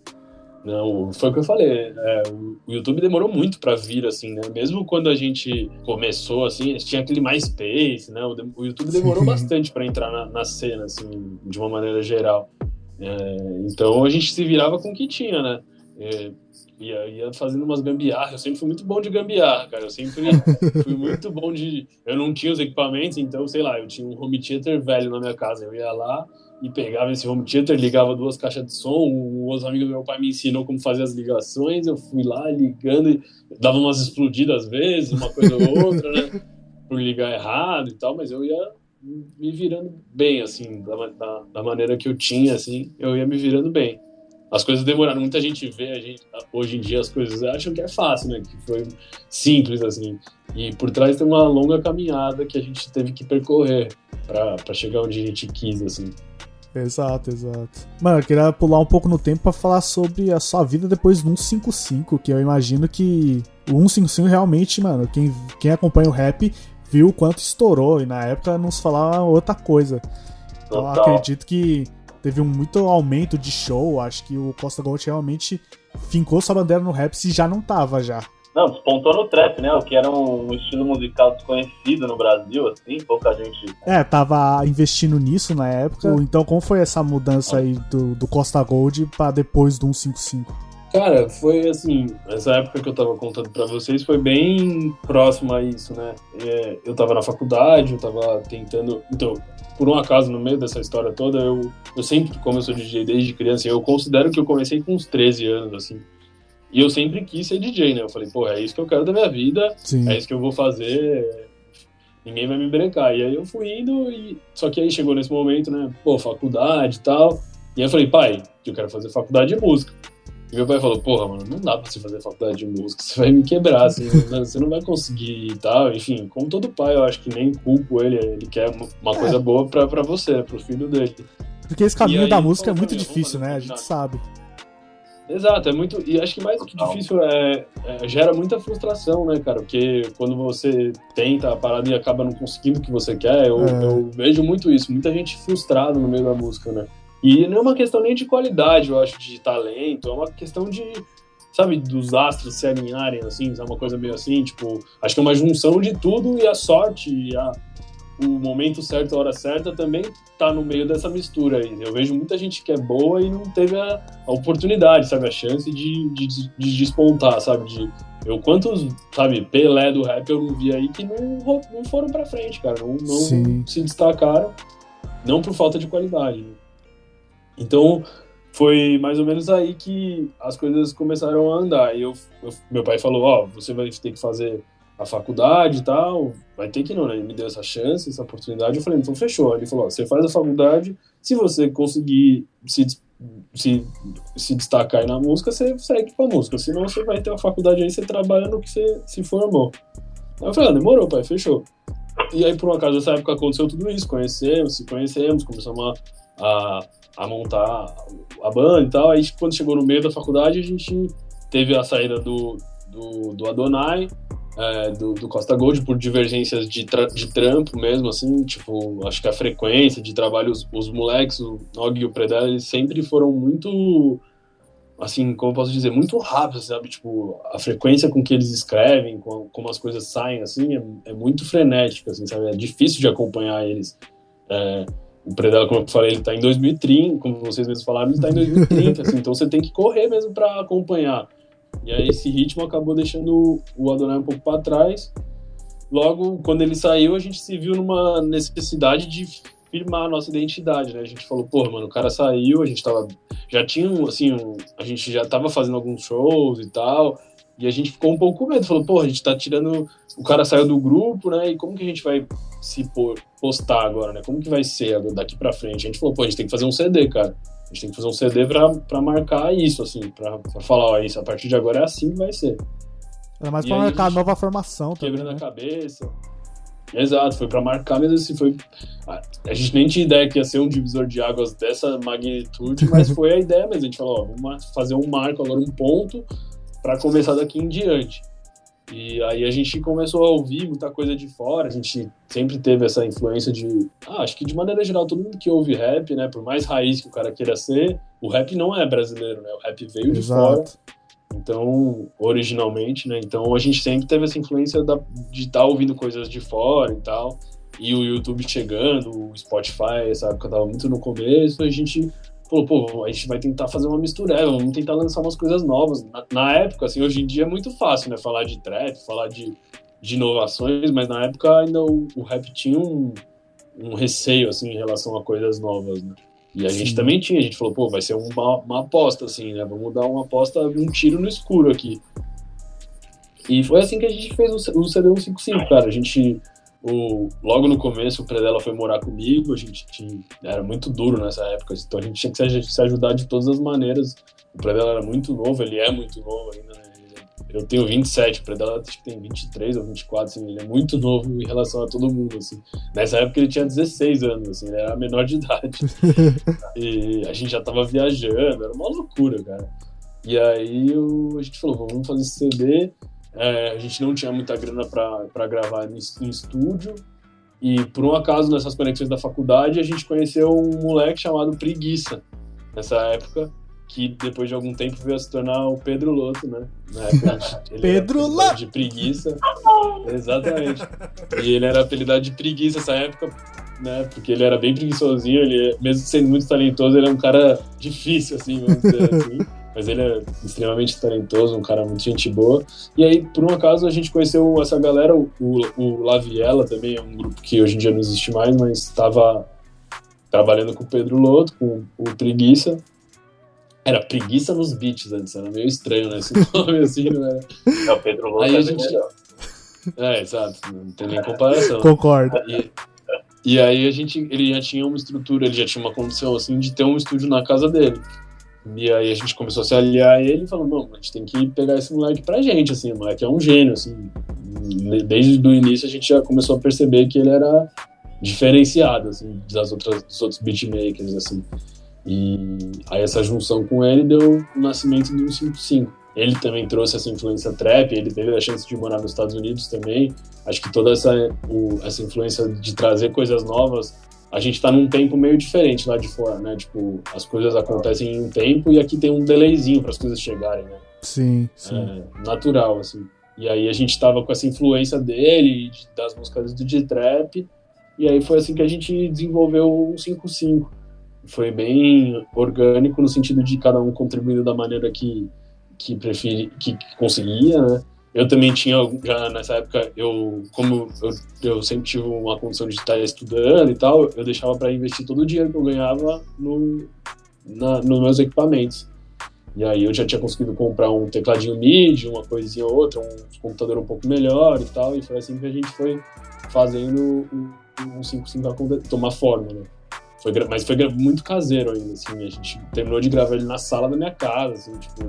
Não, foi o que eu falei. É, o YouTube demorou muito para vir, assim, né? Mesmo quando a gente começou, assim, tinha aquele MySpace, né? O, YouTube demorou bastante para entrar na, na, cena, assim, de uma maneira geral. É, então a gente se virava com o que tinha, né? É, ia, ia fazendo umas gambiarras. Eu sempre fui muito bom de gambiarra, cara. Eu sempre fui muito bom de. Eu não tinha os equipamentos, então, sei lá, eu tinha um home theater velho na minha casa. Eu ia lá e pegava esse home theater, ligava duas caixas de som. Um outro amigo do meu pai me ensinou como fazer as ligações. Eu fui lá ligando e dava umas explodidas às vezes, uma coisa ou outra, né? Por ligar errado e tal, mas eu ia me virando bem, assim, da, da, da maneira que eu tinha, assim, eu ia me virando bem as coisas demoraram. Muita gente vê, a gente, hoje em dia as coisas acham que é fácil, né? Que foi simples, assim. E por trás tem uma longa caminhada que a gente teve que percorrer para chegar onde a gente quis, assim. Exato, exato. Mano, eu queria pular um pouco no tempo para falar sobre a sua vida depois do 155, que eu imagino que o 155 realmente, mano, quem, quem acompanha o rap viu o quanto estourou e na época não se falava outra coisa. Então acredito que teve um muito aumento de show. Acho que o Costa Gold realmente fincou sua bandeira no rap se já não tava já. Não, despontou no trap, né? O que era um estilo musical desconhecido no Brasil, assim, pouca gente. É, tava investindo nisso na época. Então, como foi essa mudança aí do, do Costa Gold para depois do 155? Cara, foi assim, essa época que eu tava contando para vocês foi bem próxima a isso, né? É, eu tava na faculdade, eu tava tentando. Então, por um acaso, no meio dessa história toda, eu, eu sempre, como eu sou DJ desde criança, eu considero que eu comecei com uns 13 anos, assim. E eu sempre quis ser DJ, né? Eu falei, pô, é isso que eu quero da minha vida, Sim. é isso que eu vou fazer, ninguém vai me brincar. E aí eu fui indo, e só que aí chegou nesse momento, né? Pô, faculdade e tal. E aí eu falei, pai, eu quero fazer faculdade de música. E meu pai falou, porra, mano, não dá pra você fazer faculdade de música, você vai me quebrar, assim, você não vai conseguir e tal. Enfim, como todo pai, eu acho que nem culpo ele, ele quer uma coisa é. boa pra, pra você, pro filho dele. Porque esse caminho da música é muito difícil, né? A gente sabe. Exato, é muito. E acho que mais que difícil é, é, gera muita frustração, né, cara? Porque quando você tenta a parada e acaba não conseguindo o que você quer, eu, É. eu vejo muito isso, muita gente frustrada no meio da música, né? E não é uma questão nem de qualidade, eu acho, de talento, é uma questão de, sabe, dos astros se alinharem, assim, é uma coisa meio assim, tipo, acho que é uma junção de tudo e a sorte e a, o momento certo, a hora certa também tá no meio dessa mistura aí. Eu vejo muita gente que é boa e não teve a, a oportunidade, sabe, a chance de, de, de despontar, sabe, de eu quantos, sabe, Pelé do rap eu não vi aí que não, não foram pra frente, cara, não, não se destacaram, não por falta de qualidade. né? Então, foi mais ou menos aí que as coisas começaram a andar. E eu, eu- meu pai falou, ó, você vai ter que fazer a faculdade e tal, vai ter que não, né? Ele me deu essa chance, essa oportunidade, eu falei, então fechou. Ele falou, você faz a faculdade, se você conseguir se, se, se destacar aí na música, você segue com a música, senão você vai ter a faculdade aí, você trabalha no que você se formou. Aí eu falei, ah, demorou, pai, fechou. E aí, por um acaso, nessa época aconteceu tudo isso, conhecemos, se conhecemos, começamos a, a, a montar a banda e tal. Aí, quando chegou no meio da faculdade, a gente teve a saída do, do, do Adonai, é, do, do Costa Gold, por divergências de, tra de trampo mesmo, assim, tipo, acho que a frequência de trabalho, os, os moleques, o Nog e o Predella, eles sempre foram muito, assim, como posso dizer, muito rápidos, sabe? Tipo, a frequência com que eles escrevem, com, como as coisas saem, assim, é, é muito frenética, assim, sabe? É difícil de acompanhar eles. É, o Predella, como eu falei, ele tá em 2030, como vocês mesmos falaram, ele tá em 2030, assim, então você tem que correr mesmo para acompanhar. E aí esse ritmo acabou deixando o Adonai um pouco para trás. Logo, quando ele saiu, a gente se viu numa necessidade de firmar a nossa identidade, né? A gente falou, porra, mano, o cara saiu, a gente tava já tinha assim, um, a gente já tava fazendo alguns shows e tal, e a gente ficou um pouco com medo, falou, pô, a gente tá tirando, o cara saiu do grupo, né, e como que a gente vai se postar agora, né, como que vai ser daqui pra frente? A gente falou, pô, a gente tem que fazer um CD, cara, a gente tem que fazer um CD pra, pra marcar isso, assim, pra, pra falar, ó, isso, a partir de agora é assim que vai ser. Era mais pra aí, marcar a nova formação também. Quebrando Né? a cabeça. Exato, foi pra marcar, mas assim, foi. A, a gente nem tinha ideia que ia ser um divisor de águas dessa magnitude, mas foi a ideia mesmo. A gente falou, ó, vamos fazer um marco agora, um ponto, pra começar daqui em diante. E aí a gente começou a ouvir muita coisa de fora, a gente sempre teve essa influência de. Ah, acho que de maneira geral, todo mundo que ouve rap, né, por mais raiz que o cara queira ser, o rap não é brasileiro, né? O rap veio de fora. Então, originalmente, né? Então a gente sempre teve essa influência da, de estar ouvindo coisas de fora e tal. E o YouTube chegando, o Spotify, essa época tava muito no começo, a gente falou, pô, a gente vai tentar fazer uma mistura, vamos tentar lançar umas coisas novas. Na, na época, assim, hoje em dia é muito fácil, né? Falar de trap, falar de, de inovações, mas na época ainda o, o rap tinha um, um receio, assim, em relação a coisas novas, né? E a gente Sim. também tinha, a gente falou, pô, vai ser uma, uma aposta, assim, né? Vamos dar uma aposta, um tiro no escuro aqui. E foi assim que a gente fez o, o CD 155, cara. A gente, o, logo no começo, o Predella foi morar comigo, a gente tinha, era muito duro nessa época, então a gente tinha que se, ajudar de todas as maneiras. O Predella era muito novo, ele é muito novo ainda, né? Ele- Eu tenho 27, o Predella acho que tem 23 ou 24, assim, ele é muito novo em relação a todo mundo, assim. Nessa época ele tinha 16 anos, assim, ele era menor de idade. e a gente já tava viajando, era uma loucura, cara. E aí o- a gente falou, vamos fazer esse CD. É, a gente não tinha muita grana pra pra gravar em, estúdio. E por um acaso, nessas conexões da faculdade, a gente conheceu um moleque chamado Preguiça, nessa época, que depois de algum tempo veio a se tornar o Pedro Loto, né? Na época, ele Pedro Loto! De Preguiça. Exatamente. E ele era apelidado de Preguiça nessa época, né? Porque ele era bem preguiçosinho, ele, mesmo sendo muito talentoso, ele é um cara difícil, assim, vamos dizer assim. Mas ele é extremamente talentoso, um cara muito gente boa. E aí, por um acaso, a gente conheceu essa galera, o, o Laviela também é um grupo que hoje em dia não existe mais, mas estava trabalhando com o Pedro Loto, com o Preguiça. Era Preguiça nos Beats antes, era meio estranho, né? Esse nome assim, não era. É, o Pedro Louco Aí é a gente- melhor. É, exato, não tem nem comparação. Concordo. E, e aí a gente, ele já tinha uma estrutura, ele já tinha uma condição assim de ter um estúdio na casa dele. E aí a gente começou a se aliar ele falou, não, a gente tem que pegar esse moleque pra gente, assim, o moleque é um gênio, assim. Desde o início a gente já começou a perceber que ele era diferenciado, assim, das outras, dos outros beatmakers, assim. E aí essa junção com ele deu o nascimento do 155. Ele também trouxe essa influência trap, ele teve a chance de morar nos Estados Unidos também. Acho que toda essa, o, essa influência de trazer coisas novas, a gente está num tempo meio diferente lá de fora, né? Tipo, as coisas acontecem em um tempo e aqui tem um delayzinho para as coisas chegarem, né? Sim, sim. É, natural, assim. E aí a gente tava com essa influência dele, de, das músicas do D-Trap, e aí foi assim que a gente desenvolveu o 55. Foi bem orgânico no sentido de cada um contribuindo da maneira que, que, preferi, que, que conseguia, né? Eu também tinha, já nessa época, eu, como eu, eu sempre tive uma condição de estar estudando e tal, eu deixava para investir todo o dinheiro que eu ganhava no, na, nos meus equipamentos. E aí eu já tinha conseguido comprar um tecladinho MIDI, uma coisinha ou outra, um computador um pouco melhor e tal, e foi assim que a gente foi fazendo o 55 tomar forma, né? Foi, mas foi muito caseiro ainda, assim, a gente terminou de gravar ele na sala da minha casa, assim, tipo,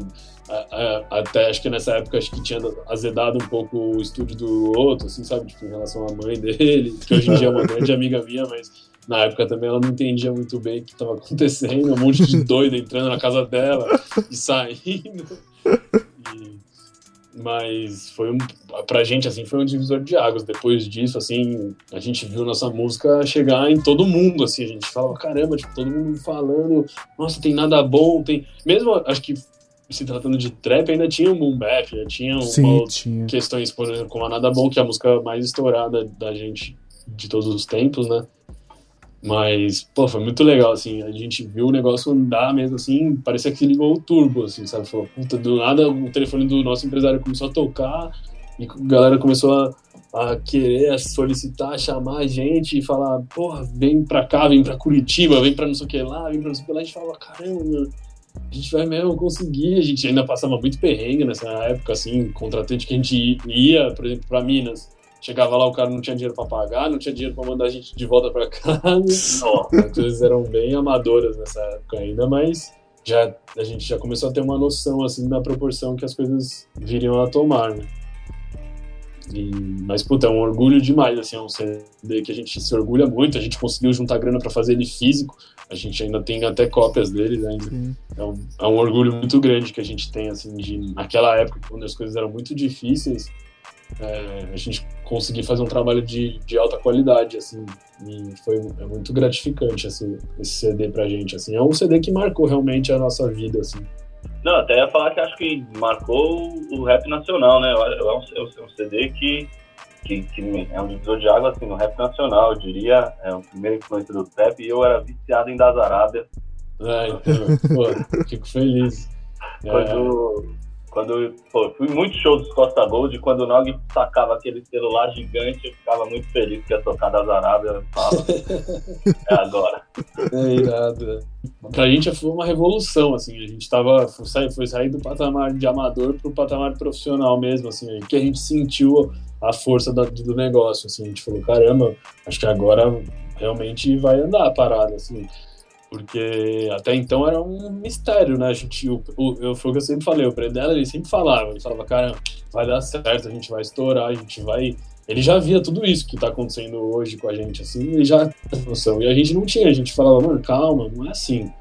até acho que nessa época acho que tinha azedado um pouco o estúdio do outro, assim, sabe, tipo, em relação à mãe dele, que hoje em dia é uma grande amiga minha, mas na época também ela não entendia muito bem o que estava acontecendo, um monte de doido entrando na casa dela e saindo. E, mas foi um, pra gente assim foi um divisor de águas. Depois disso, assim, a gente viu nossa música chegar em todo mundo, assim, a gente falava, caramba, tipo, todo mundo falando, nossa, tem nada bom, tem. Mesmo acho que se tratando de trap, ainda tinha um boom bap, já tinha, Sim, tinha. questões, por exemplo, como a Nada Bom, que é a música mais estourada da gente de todos os tempos, né? Mas, pô, foi muito legal, assim, a gente viu o negócio andar mesmo, assim, parecia que ligou o turbo, assim, sabe? Falou, puta, do nada o telefone do nosso empresário começou a tocar e a galera começou a, a querer, a solicitar, a chamar a gente e falar, porra, vem pra cá, vem pra Curitiba, vem pra não sei o que lá, vem pra não sei o que lá. A gente falava, caramba, a gente vai mesmo conseguir. A gente ainda passava muito perrengue nessa época, assim, contratante que a gente ia, por exemplo, pra Minas Chegava lá, o cara não tinha dinheiro para pagar, não tinha dinheiro para mandar a gente de volta para casa. As coisas eram bem amadoras nessa época ainda, mas já a gente já começou a ter uma noção assim da proporção que as coisas viriam a tomar, né? E, mas, puta, é um orgulho demais, assim, é um CD que a gente se orgulha muito, a gente conseguiu juntar grana para fazer ele físico, a gente ainda tem até cópias dele ainda. É um, é um orgulho muito grande que a gente tem, assim, de naquela época, quando as coisas eram muito difíceis, é, a gente conseguir fazer um trabalho de, de alta qualidade, assim, e foi é muito gratificante, assim, esse CD pra gente, assim, é um CD que marcou realmente a nossa vida, assim. Não, até ia falar que acho que marcou o rap nacional, né, é um, é um CD que, que, que, é um divisor de água, assim, no rap nacional, eu diria, é o primeiro influência do trap, e eu era viciado em Das Arábia. Ah, então, pô, fico feliz. Quando, é quando pô, fui muito show dos Costa Gold, quando o Nog sacava aquele celular gigante, eu ficava muito feliz que ia tocar das Arábias. Eu falo, é agora. É irado. Né? Pra gente foi uma revolução, assim, a gente tava, foi sair, foi sair do patamar de amador pro patamar profissional mesmo, assim, que a gente sentiu a força da, do negócio, assim, a gente falou, caramba, acho que agora realmente vai andar a parada, assim porque até então era um mistério, né? A gente, o, o, eu, foi o que eu sempre falei, o Predella, ele sempre falava, ele falava, cara, vai dar certo, a gente vai estourar, a gente vai... Ele já via tudo isso que tá acontecendo hoje com a gente, assim, ele já tinha noção. E a gente não tinha, a gente falava, mano, calma, não é assim.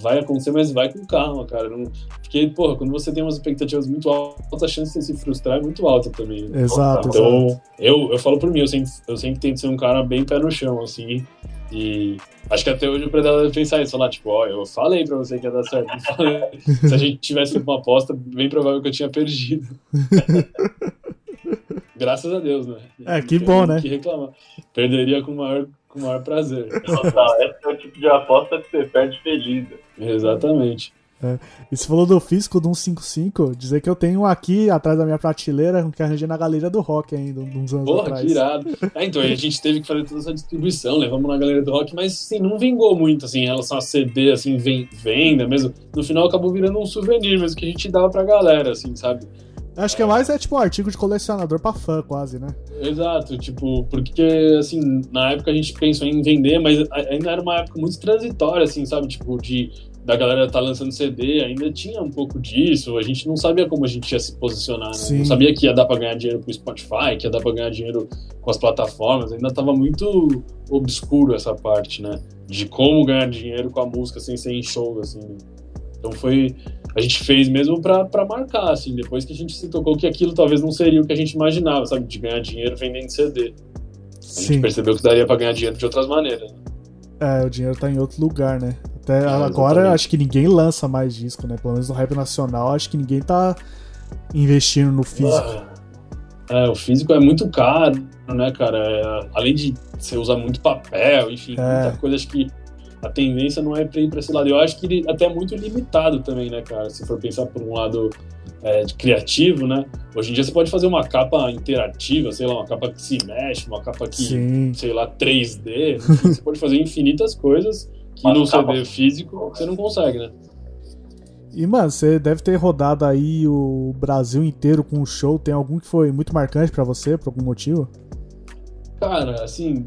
Vai acontecer, mas vai com calma, cara. Não... Porque, porra, quando você tem umas expectativas muito altas, a chance de se frustrar é muito alta também. Né? Exato. Então, exato. Eu, eu falo por mim, eu sempre, eu sempre tento ser um cara bem pé no chão, assim, e acho que até hoje o Predador deve pensar isso, falar, tipo, ó, eu falei pra você que ia dar certo. Se a gente tivesse uma aposta, bem provável que eu tinha perdido. Graças a Deus, né? É, que bom, né? Que reclamar. Perderia com o maior, com maior prazer. Esse é o tipo de aposta que você perde feliz. Exatamente. É. E você falou do físico do 155, dizer que eu tenho aqui atrás da minha prateleira, que arranjei na galeria do rock ainda, uns anos Porra, atrás. que irado. É, então, a gente teve que fazer toda essa distribuição, levamos na galeria do rock, mas assim, não vingou muito, assim, em relação a CD, assim, venda mesmo. No final acabou virando um souvenir mesmo que a gente dava pra galera, assim, sabe? Acho que é mais é tipo um artigo de colecionador pra fã, quase, né? Exato, tipo, porque assim, na época a gente pensou em vender, mas ainda era uma época muito transitória, assim, sabe? Tipo, de da galera tá lançando CD, ainda tinha um pouco disso. A gente não sabia como a gente ia se posicionar, né? Não sabia que ia dar pra ganhar dinheiro com o Spotify, que ia dar pra ganhar dinheiro com as plataformas. Ainda tava muito obscuro essa parte, né? De como ganhar dinheiro com a música sem ser em show, assim. né? Então foi. A gente fez mesmo pra, pra marcar, assim, depois que a gente se tocou que aquilo talvez não seria o que a gente imaginava, sabe? De ganhar dinheiro vendendo CD. A gente Sim. percebeu que daria pra ganhar dinheiro de outras maneiras. né? É, o dinheiro tá em outro lugar, né? Até É, agora exatamente. acho que ninguém lança mais disco, né? Pelo menos no rap nacional, acho que ninguém tá investindo no físico. É, o físico é muito caro, né, cara? É, além de você usar muito papel, enfim, É. muita coisa, acho que a tendência não é pra ir pra esse lado. Eu acho que ele até é muito limitado também, né, cara? Se for pensar por um lado é, de criativo, né? Hoje em dia você pode fazer uma capa interativa, sei lá, uma capa que se mexe, uma capa que, Sim. sei lá, 3D, enfim, você pode fazer infinitas coisas que Uma no CD físico você não consegue, né? E, mano, você deve ter rodado aí o Brasil inteiro com um show. Tem algum que foi muito marcante pra você, por algum motivo? Cara, assim,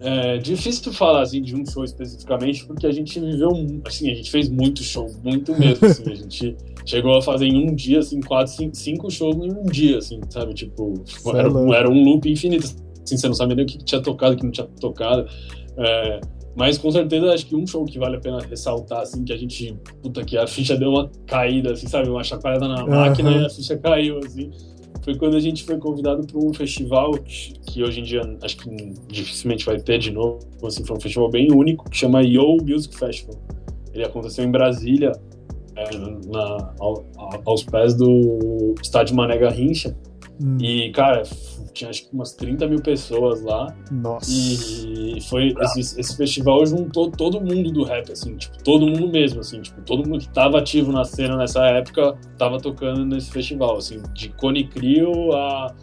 é difícil falar assim, de um show especificamente, porque a gente viveu, um- assim, a gente fez muito show, muito mesmo, assim, a gente chegou a fazer em um dia, assim, quatro, cinco, cinco shows em um dia, assim, sabe, tipo, é era, era um loop infinito, assim, você não sabia nem o que tinha tocado, o que não tinha tocado, é, mas com certeza acho que um show que vale a pena ressaltar, assim, que a gente, puta, que a ficha deu uma caída, assim, sabe, uma chacoalhada na máquina Aham. e a ficha caiu, assim, foi quando a gente foi convidado para um festival que, hoje em dia acho que dificilmente vai ter de novo. Assim, foi um festival bem único que chama Yo Music Festival. Ele aconteceu em Brasília, é, na, ao- ao- aos pés do estádio Mané Garrincha. Hum, E, cara, tinha acho que umas 30 mil pessoas lá. Nossa. E foi esse, esse festival juntou todo mundo do rap, assim, tipo, todo mundo mesmo, assim, tipo, todo mundo que tava ativo na cena nessa época tava tocando nesse festival, assim, de Cone Crew a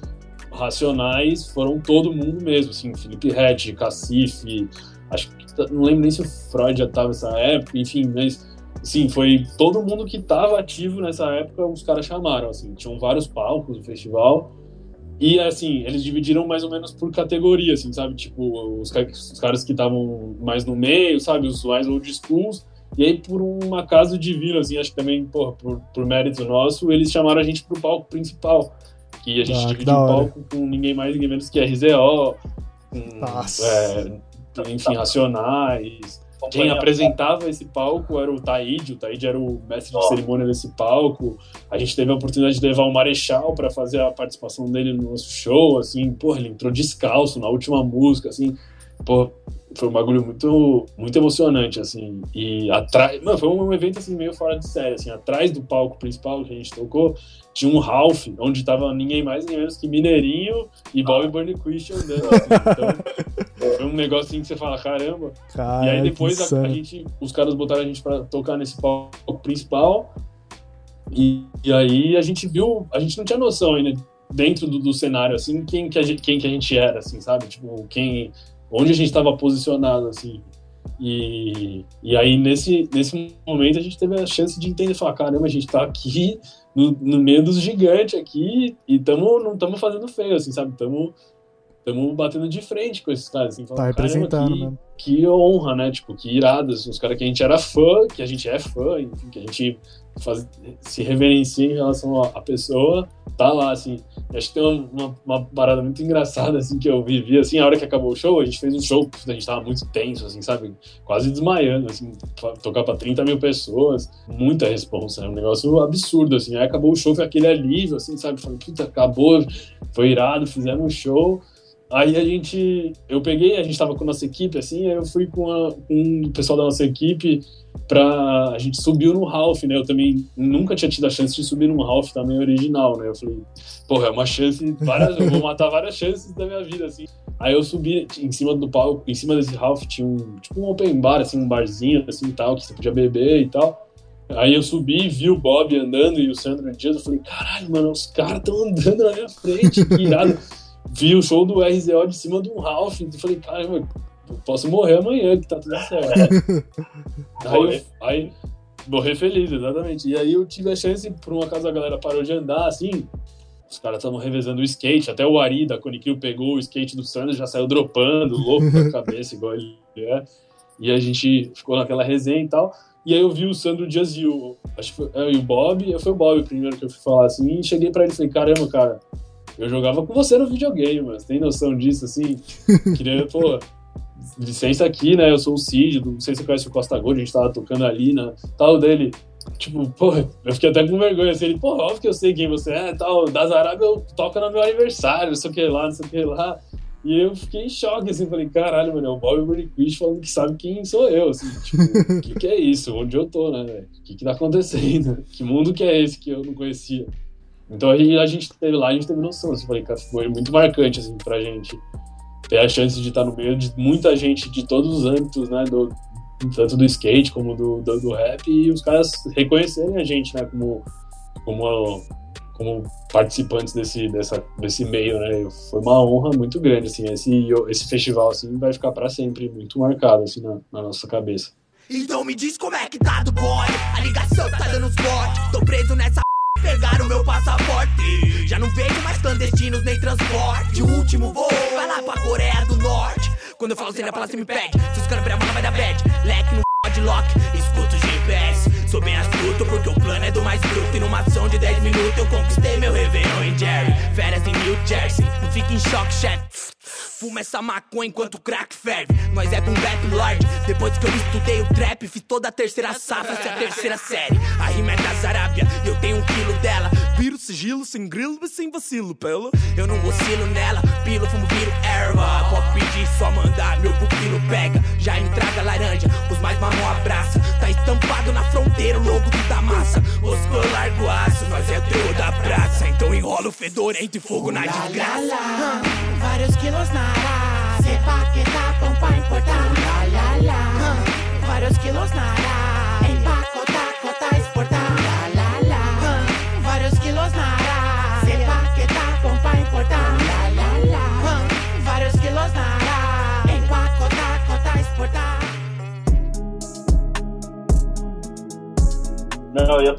Racionais, foram todo mundo mesmo, assim, Felipe Rett, Cacife, acho que não lembro nem se o Freud já tava nessa época, enfim, mas Sim, foi todo mundo que tava ativo nessa época, os caras chamaram, assim, tinham vários palcos do festival. E assim, eles dividiram mais ou menos por categoria, assim, sabe? Tipo, os, os caras que estavam mais no meio, sabe? Os mais old schools. E aí, por uma casa de vila, assim, acho que também, porra, por, por mérito nosso, eles chamaram a gente pro palco principal. Que a gente Ah, dividiu o palco com ninguém mais, ninguém menos que RZO, com, Nossa. é, enfim, Racionais. Quem apresentava esse palco era o Taíde, o Taíde era o mestre de cerimônia desse palco. A gente teve a oportunidade de levar o Marechal para fazer a participação dele no nosso show, assim, porra, ele entrou descalço na última música, assim, pô, foi um bagulho muito, muito emocionante, assim, e atrás, mano, foi um evento, assim, meio fora de série, assim, atrás do palco principal que a gente tocou, tinha um Ralph, onde tava ninguém mais, ninguém menos que Mineirinho e Bobby Burnquist andando, assim, então, foi um negócio assim que você fala, caramba, Cara, e aí depois a, a gente, os caras botaram a gente pra tocar nesse palco principal. E, e aí a gente viu, a gente não tinha noção ainda dentro do, do cenário assim, quem que a gente, quem que a gente era assim, sabe? Tipo, quem onde a gente estava posicionado assim. E, e aí nesse nesse momento a gente teve a chance de entender, falar, caramba, a gente tá aqui no, no meio dos gigantes aqui e tamo, não estamos fazendo feio assim, sabe? Estamos Estamos batendo de frente com esses caras, assim, Tá falando, representando caramba, que, que honra, né? Tipo, que irado, assim, os caras que a gente era fã, que a gente é fã, enfim, que a gente faz, se reverencia em relação à pessoa, tá lá, assim. Acho que tem uma, uma, parada muito engraçada, assim, que eu vivi, assim, a hora que acabou o show, a gente fez um show, a gente tava muito tenso, assim, sabe? Quase desmaiando, assim, tocar pra 30 mil pessoas, muita responsa, é um negócio absurdo, assim. Aí acabou o show, foi aquele alívio, assim, sabe? Falei, puta, acabou, foi irado, fizemos um show. Aí a gente, eu peguei, a gente tava com a nossa equipe, assim, aí eu fui com, a, com o pessoal da nossa equipe pra. A gente subiu no Ralph, né? Eu também nunca tinha tido a chance de subir num Ralph também original, né? Eu falei, porra, é uma chance, várias, eu vou matar várias chances da minha vida, assim. Aí eu subi em cima do palco, em cima desse Ralph tinha um, tipo um open bar, assim, um barzinho, assim e tal, que você podia beber e tal. Aí eu subi, vi o Bob andando e o Sandro Dias, eu falei, caralho, mano, os caras estão andando na minha frente, que irado. vi o show do RZO de cima de um Ralph, e falei, caramba, eu posso morrer amanhã, que tá tudo certo. aí, eu- aí, morrer feliz, exatamente. E aí eu tive a chance, por um acaso a galera parou de andar, assim, os caras estavam revezando o skate, até o Ari da Coniquil pegou o skate do Sandro, já saiu dropando, louco da cabeça, igual ele é. E a gente ficou naquela resenha e tal. E aí eu vi o Sandro Dias e o, acho que foi, é, o Bob, foi o Bob primeiro que eu fui falar assim, e cheguei pra ele e falei, caramba, cara, eu jogava com você no videogame, mas tem noção disso, assim? Queria, pô, licença aqui, né? Eu sou o Cid, não sei se você conhece o Costa Gold, a gente tava tocando ali, né? Tal dele. Tipo, pô, eu fiquei até com vergonha assim. Ele, pô, óbvio que eu sei quem você é, tal. Das Arábia eu toco no meu aniversário, não sei o que lá, não sei o que lá. E eu fiquei em choque, assim, falei, caralho, mano, é o Bob Burnquist falando que sabe quem sou eu, assim, tipo, o que, que é isso? Onde eu tô, né? O que que tá acontecendo? Que mundo que é esse que eu não conhecia? Então aí a gente teve lá, a gente teve noção, assim, falei, cara, foi muito marcante, assim, pra gente ter a chance de estar no meio de muita gente de todos os âmbitos, né, do, tanto do skate como do, do, do rap, e os caras reconhecerem a gente, né, como, como, como participantes desse, dessa, desse meio, né, foi uma honra muito grande, assim, esse, esse festival, assim, vai ficar para sempre muito marcado, assim, na, na nossa cabeça. Então me diz como é que tá do boy. A ligação tá dando sorte Tô preso nessa Pegaram meu passaporte. Já não vejo mais clandestinos nem transporte. O último voo vai lá pra Coreia do Norte. Quando eu falo sem a fala, você me pede. Se os caras abrir a mão vai dar bad. Leque no de lock, escuto o GPS Sou bem astuto porque o plano é do mais bruto E numa ação de 10 minutos eu conquistei meu Réveillon em Jerry Férias em New Jersey, não fique em choque, chefe Fuma essa maconha enquanto o crack ferve. Nós é boom bap lord. Depois que eu estudei o trap, fiz toda a terceira safra, essa é a terceira série. A rima é das Arábia, eu tenho um quilo dela. Viro sigilo, sem grilo e sem vacilo, pelo. Eu não oscilo nela, pilo, fumo, viro erva. Pode pedir, só mandar, meu pupilo pega. Já me traga laranja, os mais marrom abraça. Tá estampado na fronteira o logo da massa. Osco eu largo aço, nós é trio da praça. Então enrola o fedorento e fogo na desgraça. Vários quilos na área, sepa que tá pão pra importar. Lá, lá, lá. Vários quilos na área,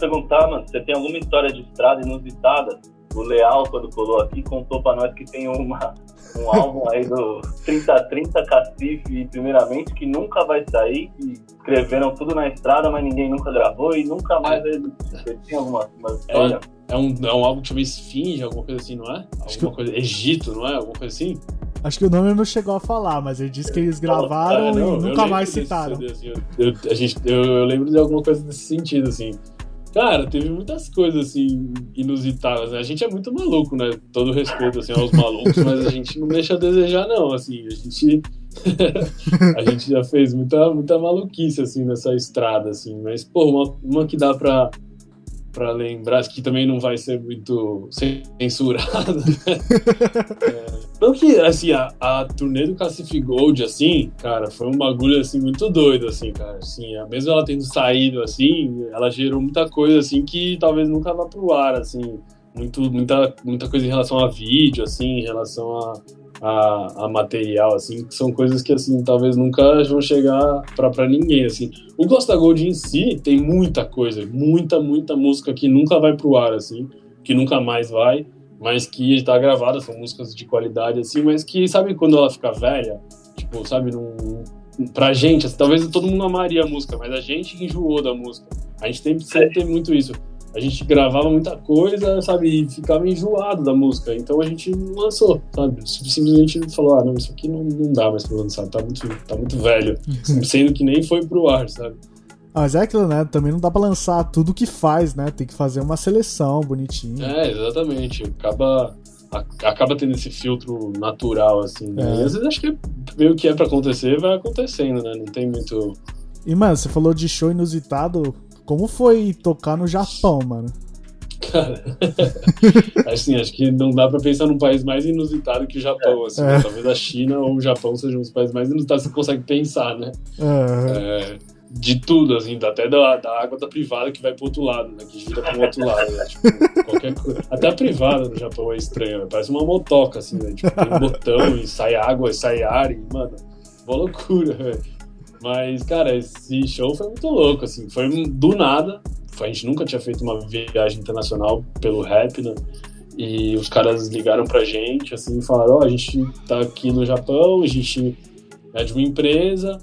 perguntar, mano, você tem alguma história de estrada inusitada? O Leal, quando colou aqui, contou pra nós que tem uma, um álbum aí do 3030 Cacife, primeiramente, que nunca vai sair, que escreveram tudo na estrada, mas ninguém nunca gravou e nunca mais ele, ele tem alguma uma história? É um, é um álbum que chama Esfinge, alguma coisa assim, não é? Alguma coisa. Egito, não é? Alguma coisa assim? Acho que o nome não chegou a falar, mas ele disse que eles gravaram Ah, não, e nunca mais desse citaram. CD, assim, eu, eu- a gente, eu, eu lembro de alguma coisa desse sentido, assim. Cara, teve muitas coisas, assim, inusitadas, né? A gente é muito maluco, né? Todo respeito, assim, aos malucos, mas a gente não deixa a desejar, não, assim. A gente... a gente já fez muita, muita maluquice, assim, nessa estrada, assim. Mas, pô, uma, uma que dá pra, pra lembrar, que também não vai ser muito censurada, né? É, que, assim, a, a turnê do Cacife Gold, assim, cara, foi um bagulho, assim, muito doido, assim, cara. Assim, a- mesmo ela tendo saído, assim, ela gerou muita coisa, assim, que talvez nunca vá pro ar, assim. Muito, muita, muita coisa em relação a vídeo, assim, em relação a, a, a material, assim, que são coisas que, assim, talvez nunca vão chegar pra, pra ninguém, assim. O Costa Gold em si tem muita coisa, muita, muita música que nunca vai pro ar, assim, que nunca mais vai, mas que tá gravada, são músicas de qualidade, assim, mas que, sabe quando ela fica velha? Tipo, sabe, num, pra gente, assim, talvez todo mundo amaria a música, mas a gente enjoou da música. A gente tem, sempre tem muito isso. A gente gravava muita coisa, sabe, e ficava enjoado da música. Então a gente não lançou, sabe? Simplesmente falou, ah, não, isso aqui não, não dá mais pra lançar, tá muito, tá muito velho. Sendo que nem foi pro ar, sabe? Ah, Mas é aquilo, né? Também não dá pra lançar tudo que faz, né? Tem que fazer uma seleção bonitinha. É, exatamente. Acaba, acaba tendo esse filtro natural, assim, né? É. E às vezes acho que meio que é pra acontecer, vai acontecendo, né? Não tem muito. E, mano, você falou de show inusitado. Como foi tocar no Japão, mano? Cara, assim, acho que não dá pra pensar num país mais inusitado que o Japão, assim. É. né? Talvez a China ou o Japão sejam os países mais inusitados que você consegue pensar, né? É, É, de tudo, assim, até da, da água da privada que vai pro outro lado, né? Que gira pro outro lado, né? Tipo, qualquer coisa. Até a privada no Japão é estranha, né? parece uma motoca, assim, né? Tipo, tem um botão e sai água e sai ar e, mano, uma loucura, velho. Mas, cara, esse show foi muito louco, assim, foi do nada. A gente nunca tinha feito uma viagem internacional pelo rap, né? E os caras ligaram pra gente, assim, e falaram: Ó, a gente tá aqui no Japão, a gente é de uma empresa,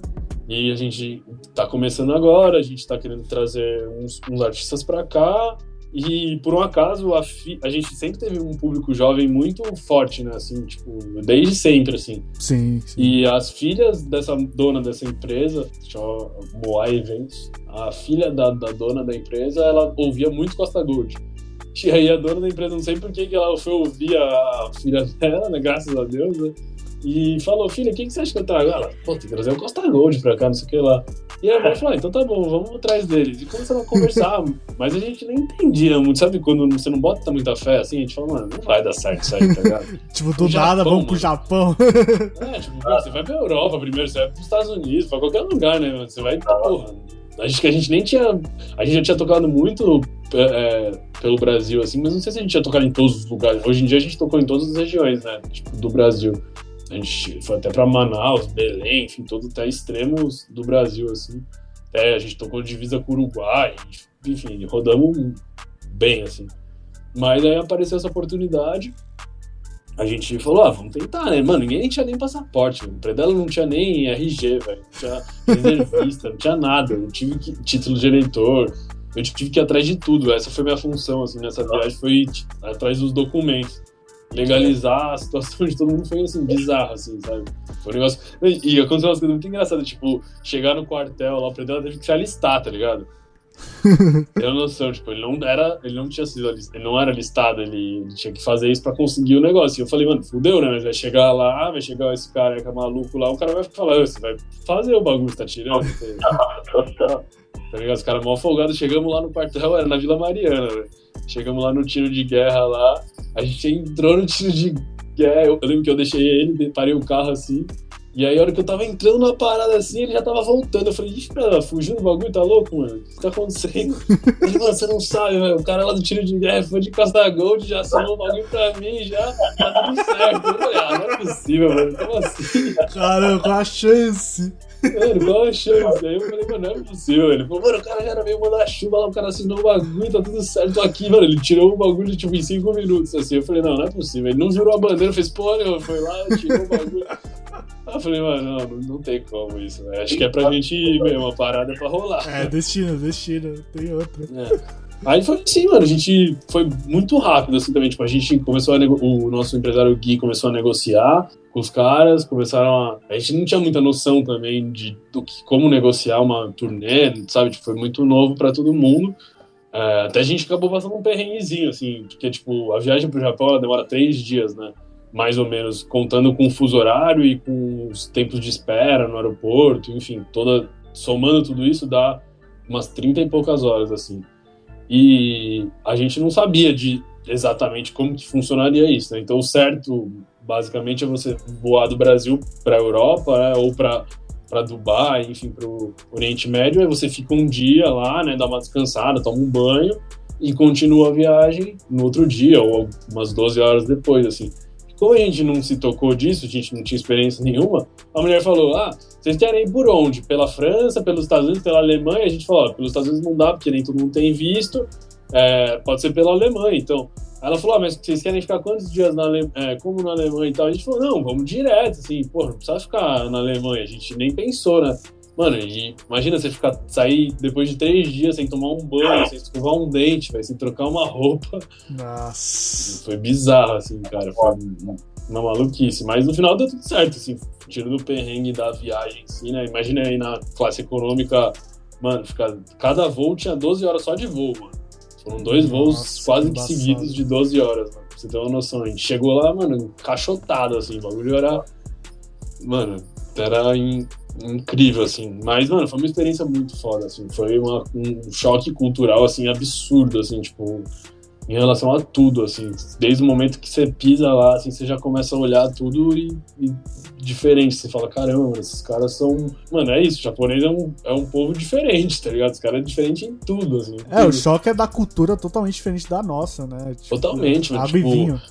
E a gente tá começando agora, a gente tá querendo trazer uns, uns artistas pra cá. E por um acaso, a, fi- a gente sempre teve um público jovem muito forte, né? Assim, tipo, desde sempre, assim. Sim, sim. E as filhas dessa dona dessa empresa, chama Moai Eventos, a filha da, da dona da empresa, ela ouvia muito Costa Gold. E aí a dona da empresa, não sei por que que ela foi ouvir a filha dela, né? Graças a Deus, né? E falou, filha, o que, que você acha que eu trago? Ela, pô, tem que trazer o Costa Gold pra cá, não sei o que lá. E aí a mãe falou, ah, então tá bom, vamos atrás deles. E começaram a conversar, mas a gente nem entendia muito, sabe? Quando você não bota muita fé, assim, a gente fala, mano, não vai dar certo isso aí, tá ligado? Tipo, do o nada, Japão, vamos pro mano. Japão. É, tipo, pô, você vai pra Europa primeiro, você vai pros Estados Unidos, pra qualquer lugar, né? mano? Você vai, porra. Acho que a gente nem tinha. A gente já tinha tocado muito é, pelo Brasil, assim, mas não sei se a gente tinha tocado em todos os lugares. Hoje em dia a gente tocou em todas as regiões, né? Tipo, do Brasil. A gente foi até pra Manaus, Belém, enfim, todo até extremos do Brasil, assim. Até a gente tocou divisa com o Uruguai, enfim, rodamos bem, assim. Mas aí apareceu essa oportunidade a gente falou, ah, vamos tentar, né? Mano, ninguém tinha nem passaporte. O Predela não tinha nem RG, velho. Não tinha reservista, não tinha nada. Eu tive que, título de eleitor. Eu tive que ir atrás de tudo. Essa foi minha função, assim, nessa viagem, foi t- atrás dos documentos. Legalizar a situação de todo mundo foi, assim, bizarro, assim, sabe? Foi um negócio... E e aconteceu umas coisas muito engraçadas, tipo, chegar no quartel lá, o Predela teve que se alistar, tá ligado? Tem noção, tipo, ele não era, ele não tinha sido, alis- ele não era listado, ele, ele tinha que fazer isso pra conseguir o negócio. E eu falei, mano, fudeu, né? Mas vai chegar lá, vai chegar esse cara que é maluco lá, o cara vai falar, "Ô, você vai fazer o bagulho, você tá tirando? Tá ligado? Os caras mal folgados, chegamos lá no quartel, era na Vila Mariana, velho. Chegamos lá no tiro de guerra lá, a gente entrou no tiro de guerra, eu, eu lembro que eu deixei ele, parei o carro assim, e aí a hora que eu tava entrando na parada assim, ele já tava voltando. Eu falei, ixi, cara, fugiu do bagulho, tá louco, mano? O que tá acontecendo? Ele, mano, você não sabe, velho. O cara lá do tiro de guerra foi de Costa Gold, já assinou o bagulho pra mim, já tá tudo certo. Eu falei, ah, não é possível, mano. Como assim? Caramba, qual a chance? Mano, qual a chance? Aí eu falei, mano, não é possível. Ele falou, mano, o cara já era meio mandar chuva lá, o cara assinou o bagulho, tá tudo certo, tô aqui, mano. Ele tirou o bagulho, tipo, em cinco minutos, assim. Eu falei, não, não é possível. Ele não virou a bandeira, fez nenhuma, foi lá, tirou o bagulho. Eu falei, mano, não, não, tem como isso, velho. Acho que é pra gente ir mesmo, uma parada é pra rolar. É, destino, destino. Tem outra. É. Aí foi assim, mano, a gente foi muito rápido, assim, também, tipo, a gente começou a, o nosso empresário Gui começou a negociar com os caras, começaram a... A gente não tinha muita noção também de do que, como negociar uma turnê, sabe, tipo, foi muito novo pra todo mundo, É, até a gente acabou passando um perrenguezinho, assim, porque, tipo, a viagem pro Japão, ela demora três dias, né, mais ou menos, contando com o fuso horário e com os tempos de espera no aeroporto, enfim, toda... Somando tudo isso, dá umas 30 e poucas horas, assim e a gente não sabia de exatamente como que funcionaria isso, né? Então, o certo, basicamente, é você voar do Brasil para a Europa, né? ou para para Dubai, enfim, para o Oriente Médio, aí você fica um dia lá, né, dá uma descansada, toma um banho e continua a viagem no outro dia ou umas 12 horas depois, assim. Como a gente não se tocou disso, a gente não tinha experiência nenhuma, a mulher falou: "Ah, vocês querem ir por onde? Pela França, pelos Estados Unidos, pela Alemanha?" A gente falou: "Ó, "Pelos Estados Unidos não dá, porque nem todo mundo tem visto. É, pode ser pela Alemanha, então." Ela falou, ah, mas vocês querem ficar quantos dias na Ale... é, como na Alemanha e tal? A gente falou, não, vamos direto, assim, pô, não precisa ficar na Alemanha, a gente nem pensou, né? Mano, e imagina você ficar, sair depois de três dias sem tomar um banho, sem escovar um dente, vai sem trocar uma roupa. Nossa. Foi bizarro, assim, cara, foi uma maluquice. Mas no final deu tudo certo, assim, tirando o perrengue da viagem, assim, né? Imagina aí na classe econômica, mano, ficar, cada voo tinha 12 horas só de voo, mano. Foram dois voos Nossa, quase que seguidos de 12 horas, mano. Pra você ter uma noção. A gente chegou lá, mano, encaixotado, assim. O bagulho era. Mano, era in- incrível, assim. Mas, mano, foi uma experiência muito foda, assim. Foi uma- um choque cultural, assim, absurdo, assim, tipo. Em relação a tudo, assim. Desde o momento que você pisa lá, assim, você já começa a olhar tudo e, e diferente. Você fala, caramba, esses caras são. Mano, é isso, o japonês é um, é um povo diferente, tá ligado? Os caras é diferente em tudo, assim. É, o Tudo. choque é da cultura totalmente diferente da nossa, né? Tipo, Totalmente, mano, tipo, vinho.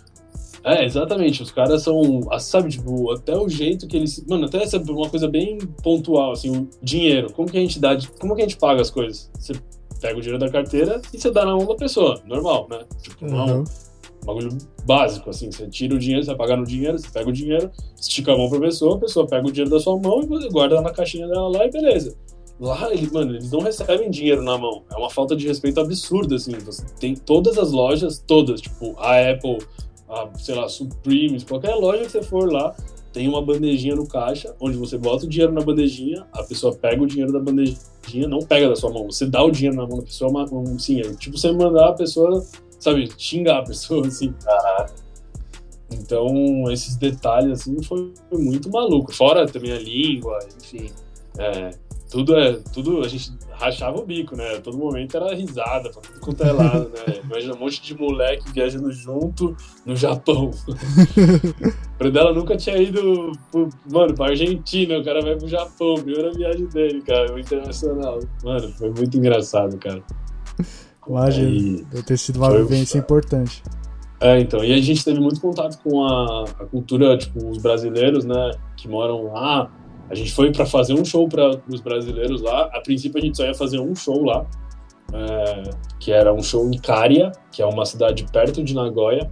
É, exatamente. Os caras são, ah, sabe, tipo, até o jeito que eles. Mano, até essa é uma coisa bem pontual, assim, o dinheiro. Como que a gente dá. Como que a gente paga as coisas? Você pega o dinheiro da carteira e você dá na mão da pessoa. Normal, né? Tipo, não. Uhum. bagulho básico, assim. Você tira o dinheiro, você vai pagar no dinheiro, você pega o dinheiro, estica a mão pra pessoa, a pessoa pega o dinheiro da sua mão e você guarda na caixinha dela lá e beleza. Lá, ele, mano, eles não recebem dinheiro na mão. É uma falta de respeito absurda, assim. Você tem todas as lojas, todas, tipo, a Apple, a, sei lá, Supreme, qualquer loja que você for lá, tem uma bandejinha no caixa, onde você bota o dinheiro na bandejinha, a pessoa pega o dinheiro da bandejinha, não pega da sua mão, você dá o dinheiro na mão da pessoa, uma, um, sim, é tipo você mandar a pessoa, sabe, xingar a pessoa, assim. Então, esses detalhes, assim, foi muito maluco. Fora também a língua, enfim. É, tudo é. Tudo, a gente rachava o bico, né? Todo momento era risada pra tudo quanto é lado, né? Imagina um monte de moleque viajando junto no Japão. o dela nunca tinha ido, pro, mano, pra Argentina, o cara vai pro Japão, primeira viagem dele, cara, o internacional. Mano, foi muito engraçado, cara. Imagina, deve ter sido uma foi- vivência importante. É, então, e a gente teve muito contato com a, a cultura, tipo, os brasileiros, né, que moram lá. A gente foi para fazer um show para os brasileiros lá. A princípio a gente só ia fazer um show lá, é, que era um show em Caria, que é uma cidade perto de Nagoya.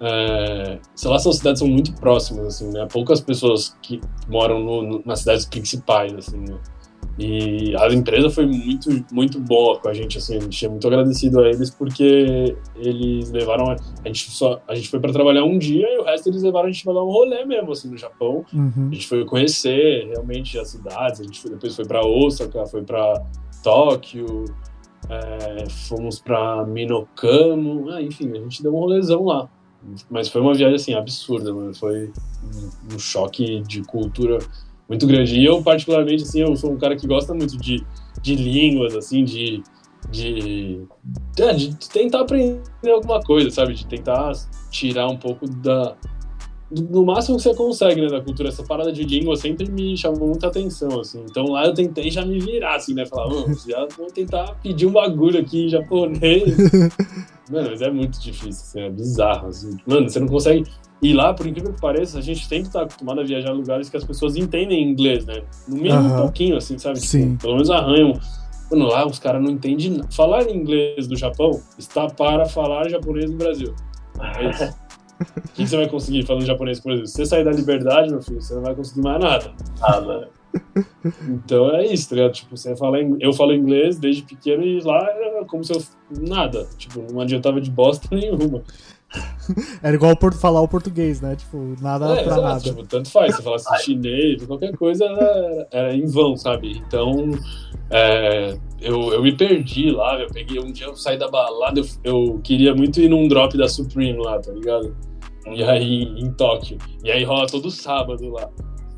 É, sei lá, essas cidades são muito próximas, assim, né? Poucas pessoas que moram no- no- nas cidades principais, assim, né? E a empresa foi muito, muito boa com a gente, assim, a gente é muito agradecido a eles porque eles levaram a, a gente só a gente foi para trabalhar um dia e o resto eles levaram a gente para dar um rolê mesmo, assim, no Japão. Uhum. A gente foi conhecer realmente as cidades, a gente foi- depois foi para Osaka, foi para Tóquio, é, fomos para Minokamo, ah, enfim, a gente deu um rolezão lá. Mas foi uma viagem assim absurda, mano. Foi um, um choque de cultura muito grande. E eu particularmente assim, eu sou um cara que gosta muito de, de línguas, assim, de de, é, de tentar aprender alguma coisa, sabe? De tentar tirar um pouco da do máximo que você consegue, né, da cultura. Essa parada de língua sempre me chamou muita atenção, assim. Então lá eu tentei já me virar, assim, né? Falar, vamos, já vou tentar pedir um bagulho aqui em japonês. Mano, mas é muito difícil, assim, é bizarro, assim. Mano, você não consegue... E lá, por incrível que pareça, a gente tem que estar acostumado a viajar em lugares que as pessoas entendem inglês, né? No mínimo um pouquinho, assim, sabe? Tipo, Sim. pelo menos arranham. Mano, lá os caras não entendem nada. Falar inglês do Japão está para falar japonês no Brasil. É isso. O que você vai conseguir falando japonês com o Brasil? Se você sair da liberdade, meu filho, você não vai conseguir mais nada. Nada. Então é isso, tá ligado? Tipo, você fala, ing- eu falo inglês desde pequeno e lá era como se eu. Nada. Tipo, não adiantava de bosta nenhuma. Era igual por- falar o português, né? Tipo, nada É, pra exato, nada. Tipo, tanto faz. Você falasse chinês, qualquer coisa era, era em vão, sabe? Então, é, eu, eu me perdi lá. Eu peguei um dia, eu saí da balada, eu, eu queria muito ir num drop da Supreme lá, tá ligado? E aí, em Tóquio. E aí rola todo sábado lá.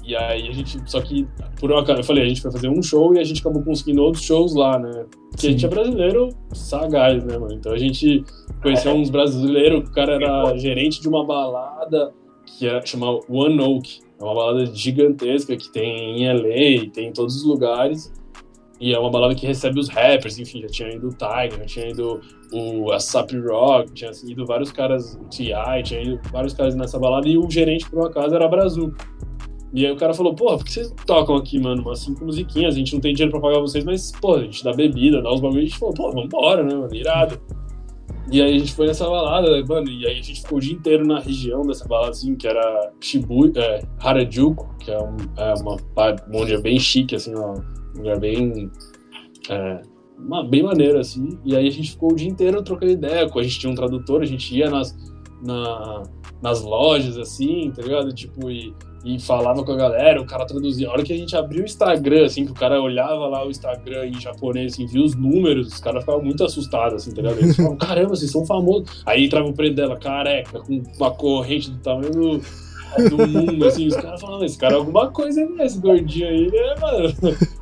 E aí a gente, só que, por uma cara, eu falei, a gente foi fazer um show e a gente acabou conseguindo outros shows lá, né? Porque a gente é brasileiro sagaz, né, mano? Então a gente conheceu uns brasileiros, o cara era gerente de uma balada que é, chama One Oak. É uma balada gigantesca que tem em LA, tem em todos os lugares. E é uma balada que recebe os rappers, enfim, já tinha ido o Tiger, já tinha ido o ASAP Rock, tinha ido vários caras, T.I., tinha ido vários caras nessa balada, e o gerente, por um acaso, era Brasil. E aí o cara falou, porra, por que vocês tocam aqui, mano, umas cinco musiquinhas, a gente não tem dinheiro pra pagar vocês, mas, pô, a gente dá bebida, dá os bagulhos, a gente falou, pô, vambora, né, mano, irado. E aí a gente foi nessa balada, mano, e aí a gente ficou o dia inteiro na região dessa balada, assim, que era Shibuya, é, Harajuku, que é, um, é uma onde é bem chique, assim, um lugar bem, é, uma, bem maneiro, assim, e aí a gente ficou o dia inteiro trocando ideia, a gente tinha um tradutor, a gente ia nas, na, nas lojas, assim, tá ligado, tipo, e, e falava com a galera, o cara traduzia, a hora que a gente abriu o Instagram, assim, que o cara olhava lá o Instagram em japonês, assim, via os números, os caras ficavam muito assustados, assim, tá ligado, eles falavam, caramba, vocês são famosos, aí entrava o preto dela, careca, com uma corrente do tamanho do do mundo, assim, os caras falando, esse cara é alguma coisa, né? Esse gordinho aí, né, mano?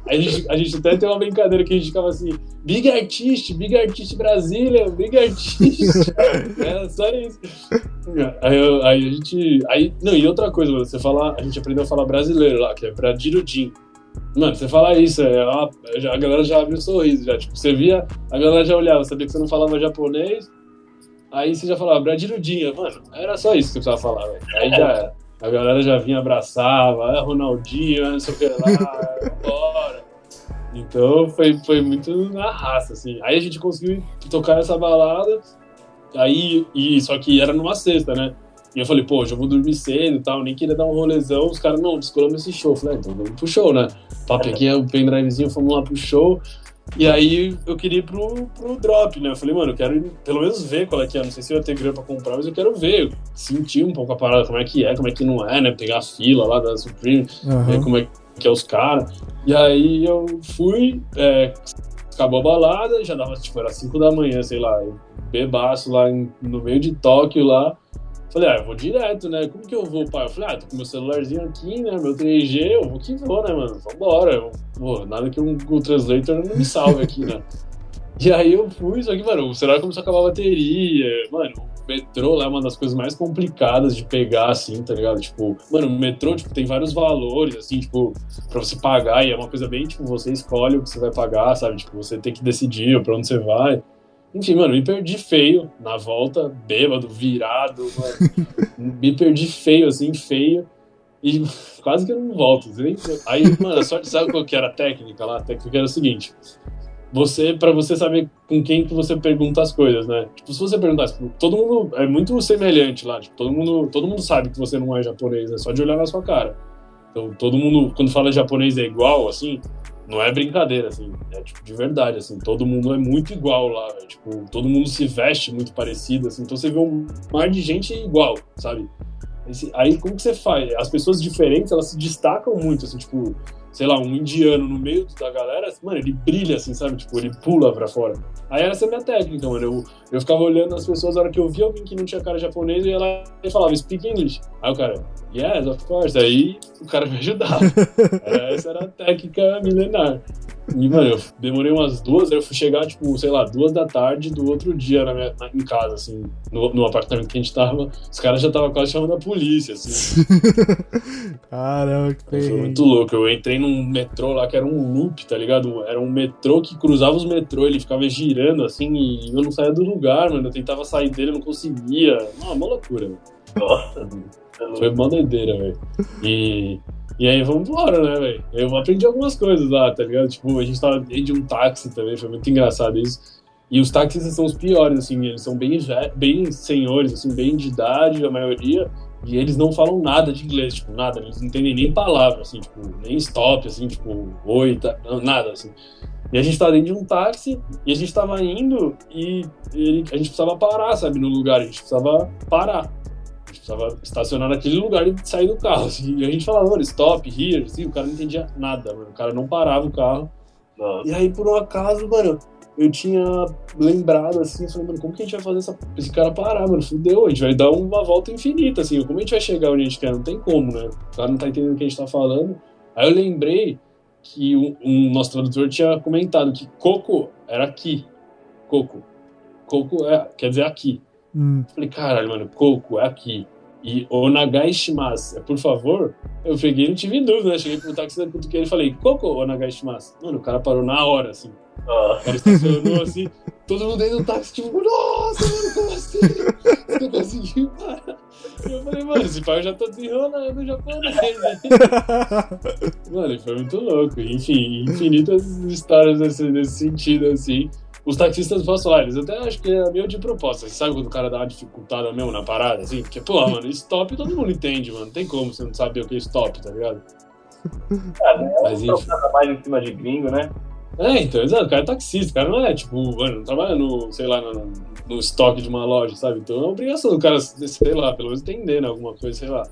A gente, a gente até tem uma brincadeira que a gente ficava assim, Big Artist, Big Artist Brasília, Big Artist. é, só isso. Aí, eu- aí a gente. Aí, não, e outra coisa, mano, você fala, a gente aprendeu a falar brasileiro lá, que é pra Dirudin. Mano, você fala isso, é, uma- já- a galera já abre um sorriso, já. Tipo, você via, a galera já olhava, sabia que você não falava japonês, aí você já falava Bradirudinha, mano, era só isso que você precisava falar, velho. Aí já era. A galera já vinha, abraçava, ah, Ronaldinho, não sei o que lá, bora. Então foi, foi muito na raça, assim. Aí a gente conseguiu tocar nessa balada Aí, e, só que era numa sexta, né? E eu falei, pô, já vou dormir cedo e tal, nem queria dar um rolezão. Os caras, não, descolamos esse show. Eu falei, ah, então vamos pro show, né? Pá, peguei o pendrivezinho, fomos lá pro show. E aí eu queria ir pro, pro drop, né? Eu falei, mano, eu quero pelo menos ver qual é que é. Não sei se eu ia ter grana pra comprar, mas eu quero ver, sentir um pouco a parada, como é que é, como é que não é, né? Pegar a fila lá da Supreme, ver como é que é os caras. E aí eu fui, é, acabou a balada, já dava, tipo, era 5 da manhã, sei lá, eu bebaço lá em- no meio de Tóquio lá. Falei, ah, eu vou direto, né? Como que eu vou, pai? Eu falei, ah, tô com meu celularzinho aqui, né? Meu 3G, eu vou que vou, né, mano? Vambora. Eu, pô, nada que um Google Translator não me salve aqui, né? E aí eu fui, só que, mano, o celular começou a acabar a bateria. Mano, o metrô lá é uma das coisas mais complicadas de pegar, assim, tá ligado? Tipo, mano, o metrô, tipo, tem vários valores, assim, tipo, pra você pagar, e é uma coisa bem, tipo, você escolhe o que você vai pagar, sabe? Tipo, você tem que decidir pra onde você vai. Enfim, mano, me perdi feio na volta, bêbado, virado, mano. me perdi feio, assim, feio. E quase que eu não volto. Aí, mano, só sabe qual que era a técnica lá? A técnica era o seguinte. Você, pra você saber com quem que você pergunta as coisas, né? Tipo, se você perguntasse, tipo, todo mundo é muito semelhante lá, tipo, todo mundo, todo mundo sabe que você não é japonês, é só de olhar na sua cara. Então, todo mundo, quando fala japonês é igual, assim, não é brincadeira, assim, é tipo de verdade, assim, todo mundo é muito igual lá, velho. Tipo, todo mundo se veste muito parecido, assim, então você vê um mar de gente igual, sabe? Esse- aí como que você faz? As pessoas diferentes, elas se destacam muito, assim, tipo, sei lá, um indiano no meio da galera, mano, ele brilha, assim, sabe? Tipo, ele pula pra fora. Aí essa é a minha técnica, mano. Eu, eu ficava olhando as pessoas, na hora que eu via alguém que não tinha cara japonês, e falava, speak English. Aí o cara, yes, of course. Aí o cara me ajudava. Essa era a técnica milenar. E, mano, eu demorei umas duas, aí eu fui chegar, tipo, sei lá, duas da tarde do outro dia na minha, na- em casa, assim, no, no apartamento que a gente tava. Os caras já estavam quase chamando a polícia, assim. Caramba, que Foi muito louco. Eu entrei num metrô lá que era um loop, tá ligado? Era um metrô que cruzava os metrô, ele ficava girando assim e eu não saía do lugar, mano. Eu tentava sair dele, eu não conseguia. Não, uma loucura, velho. Nossa, Foi uma doideira, velho. E, e aí vamos embora, né, velho? Eu aprendi algumas coisas lá, tá ligado? Tipo, a gente tava dentro de um táxi também, foi muito engraçado isso. E os taxistas são os piores, assim, eles são bem, bem senhores, assim, bem de idade, a maioria, e eles não falam nada de inglês, tipo, nada, eles não entendem nem palavra, assim, tipo, nem stop, assim, tipo, oi, tá, nada, assim. E a gente tava dentro de um táxi, e a gente tava indo, e ele- a gente precisava parar, sabe, no lugar, a gente precisava parar. Precisava estacionar naquele lugar e sair do carro, assim. E a gente falava, mano, stop, here, assim, o cara não entendia nada, mano, o cara não parava o carro. Nossa. E aí, por um acaso, mano, eu tinha lembrado assim, falei, mano, como que a gente vai fazer essa, esse cara parar, mano? Fudeu, a gente vai dar uma volta infinita, assim, como a gente vai chegar onde a gente quer? Não tem como, né? O cara não tá entendendo o que a gente tá falando. Aí eu lembrei que um, um nosso tradutor tinha comentado que coco era aqui. Coco. Coco é, quer dizer aqui. Hum, Falei, caralho, mano, coco é aqui. E onagai shimasu é por favor. Eu peguei e não tive dúvida, né? Cheguei pro táxi da cutuqueira e falei, coco onagai shimasu. Mano, o cara parou na hora, assim. O Nossa. cara estacionou assim, todo mundo dentro do táxi, tipo, nossa, mano, como assim? Você conseguiu parar? Eu falei, mano, esse pai eu já tô desenrolando o japonês, né? Mano, foi muito louco. Enfim, infinitas histórias nesse, nesse sentido, assim. Os taxistas posso falar, eles até acho que é meio de proposta. Você sabe quando o cara dá uma dificultada mesmo na parada, assim? Porque, pô, mano, stop todo mundo entende, mano. Não tem como você não saber o que é stop, tá ligado? Cara, é Mas enfim. trocada mais em cima de gringo, né? É, então, exato, o cara é taxista, o cara não é, tipo, mano, não trabalha no, sei lá, no, no estoque de uma loja, sabe? Então é uma obrigação do cara, sei lá, pelo menos entender, né, alguma coisa, sei lá.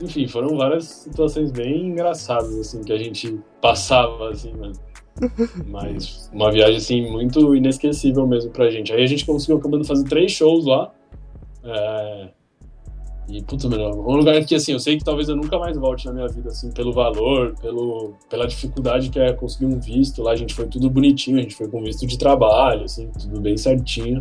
Enfim, foram várias situações bem engraçadas, assim, que a gente passava, assim, mano. Mas uma viagem, assim, muito inesquecível mesmo pra gente. Aí a gente conseguiu acabando fazer três shows lá. É... E, puta, mano, um lugar que, assim, eu sei que talvez eu nunca mais volte na minha vida, assim, pelo valor, pelo, pela dificuldade que é conseguir um visto. Lá a gente foi tudo bonitinho, a gente foi com visto de trabalho, assim, tudo bem certinho.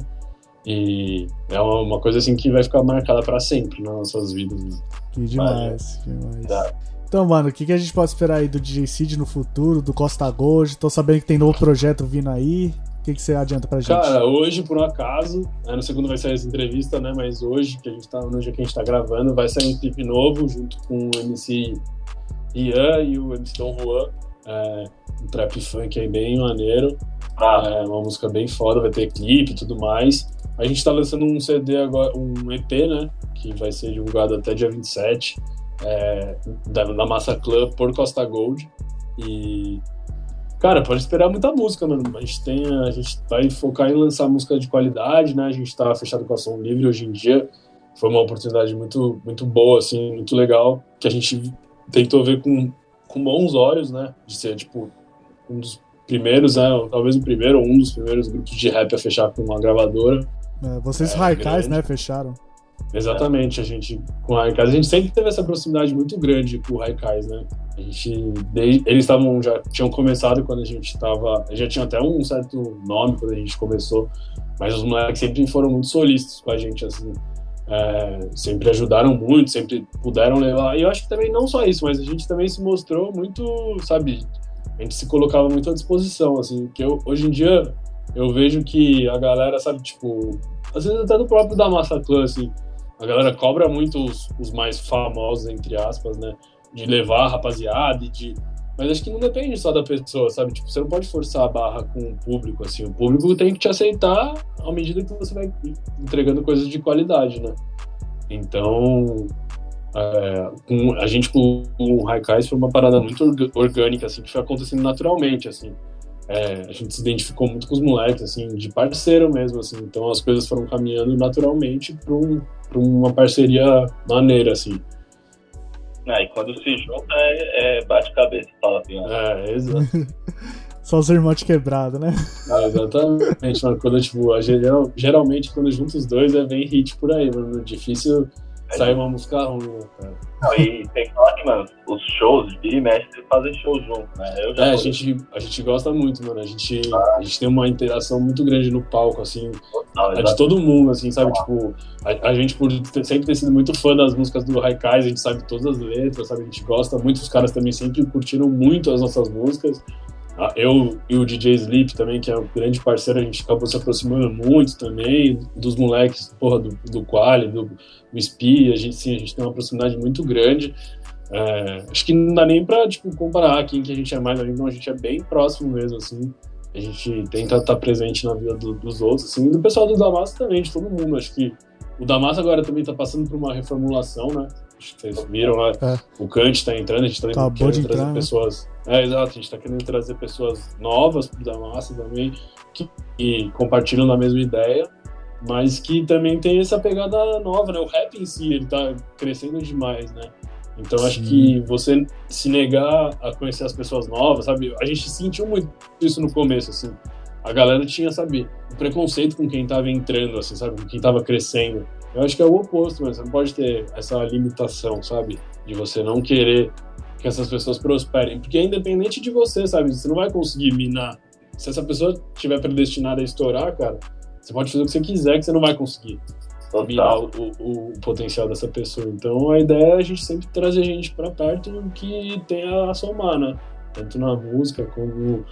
E é uma, uma coisa, assim, que vai ficar marcada pra sempre nas nossas vidas. Né? que demais, que demais. Tá. Então, mano, o que, que a gente pode esperar aí do DJ Cid no futuro, do Costa Gold? Tô sabendo que tem novo projeto vindo aí. O que, que você adianta pra gente? Cara, hoje, por um acaso, né, no segundo vai sair essa entrevista, né? Mas hoje, que a gente tá, no dia que a gente tá gravando, vai sair um clipe novo junto com o MC Ian e o MC Don Juan. É, um trap funk aí bem maneiro. Ah, É uma música bem foda, vai ter clipe e tudo mais. A gente tá lançando um CD agora, um EP, né? Que vai ser divulgado até dia 27, é, da, da Massa Club por Costa Gold. E. Cara, pode esperar muita música, mano. A gente, tem, a gente vai focar em lançar música de qualidade, né? A gente tá fechado com a Som Livre hoje em dia. Foi uma oportunidade muito, muito boa, assim, muito legal, que a gente tentou ver com, com bons olhos, né? De ser, tipo, um dos primeiros, né? Talvez o primeiro ou um dos primeiros grupos de rap a fechar com uma gravadora. É, vocês É, grande. né, fecharam. Exatamente, a gente com o Raikais, a gente sempre teve essa proximidade muito grande com o Raikais, né? A gente, desde, eles estavam já tinham começado quando a gente estava, já tinha até um certo nome quando a gente começou, mas os moleques sempre foram muito solistas com a gente, assim, é, sempre ajudaram muito, sempre puderam levar. E eu acho que também não só isso, mas a gente também se mostrou muito, sabe? A gente se colocava muito à disposição, assim, que eu, hoje em dia eu vejo que a galera, sabe, tipo, às vezes até do próprio da Massa Clã, assim, a galera cobra muito os, os mais famosos, entre aspas, né? De levar a rapaziada e de. Mas acho que não depende só da pessoa, sabe? Tipo, você não pode forçar a barra com o público, assim. O público tem que te aceitar à medida que você vai entregando coisas de qualidade, né? Então, é, a gente com o Raikais foi uma parada muito orgânica, assim, que foi acontecendo naturalmente, assim. É, a gente se identificou muito com os moleques, assim, de parceiro mesmo, assim. Então as coisas foram caminhando naturalmente para um, pra uma parceria maneira, assim. Ah, e quando se junta é, é bate-cabeça, fala piano. É, exato. Só os irmãos de quebrada, né? É, exatamente, mano. Quando, tipo, a geral, geralmente quando junta os dois é bem hit por aí, mano. Difícil sair uma música ruim, né, cara? Não, e tem que falar que, mano, os shows de mestre fazem show junto, né? Eu já É, a gente, a gente gosta muito, mano. A gente, a gente tem uma interação muito grande no palco, assim. É de todo mundo, assim, sabe? Tipo, a, a gente, por ter- sempre ter sido muito fã das músicas do Raikais, a gente sabe todas as letras, sabe? A gente gosta muito, os caras também sempre curtiram muito as nossas músicas. Ah, Eu e o DJ Sleep também, que é um grande parceiro, a gente acabou se aproximando muito também, dos moleques, porra, do, do Quali, do, do Spi, a gente, sim, a gente tem uma proximidade muito grande. É, acho que não dá nem pra, tipo, comparar quem que a gente é mais amigo, não, a gente é bem próximo mesmo, assim. A gente tenta estar presente na vida do- dos outros, assim, e do pessoal do Damasco também, de todo mundo. Acho que o Damasco agora também tá passando por uma reformulação, né? Vocês viram lá, É. o Kant tá entrando, a gente tá Acabou querendo de trazer entrar, né? pessoas. É, exato, a gente tá querendo trazer pessoas novas pro Damasco também, que, que compartilham da mesma ideia, mas que também tem essa pegada nova, né? O rap em si, ele tá crescendo demais, né? Então acho Sim. que você se negar a conhecer as pessoas novas, sabe? A gente sentiu muito isso no começo, assim. A galera tinha, sabe, preconceito com quem tava entrando, assim, sabe? Com quem tava crescendo. Eu acho que é o oposto, mas você não pode ter essa limitação, sabe? De você não querer que essas pessoas prosperem. Porque é independente de você, sabe? Você não vai conseguir minar. Se essa pessoa estiver predestinada a estourar, cara, você pode fazer o que você quiser que você não vai conseguir Total. o, o- o potencial dessa pessoa. Então a ideia é a gente sempre trazer gente pra perto que tenha a somar, né? Tanto na música como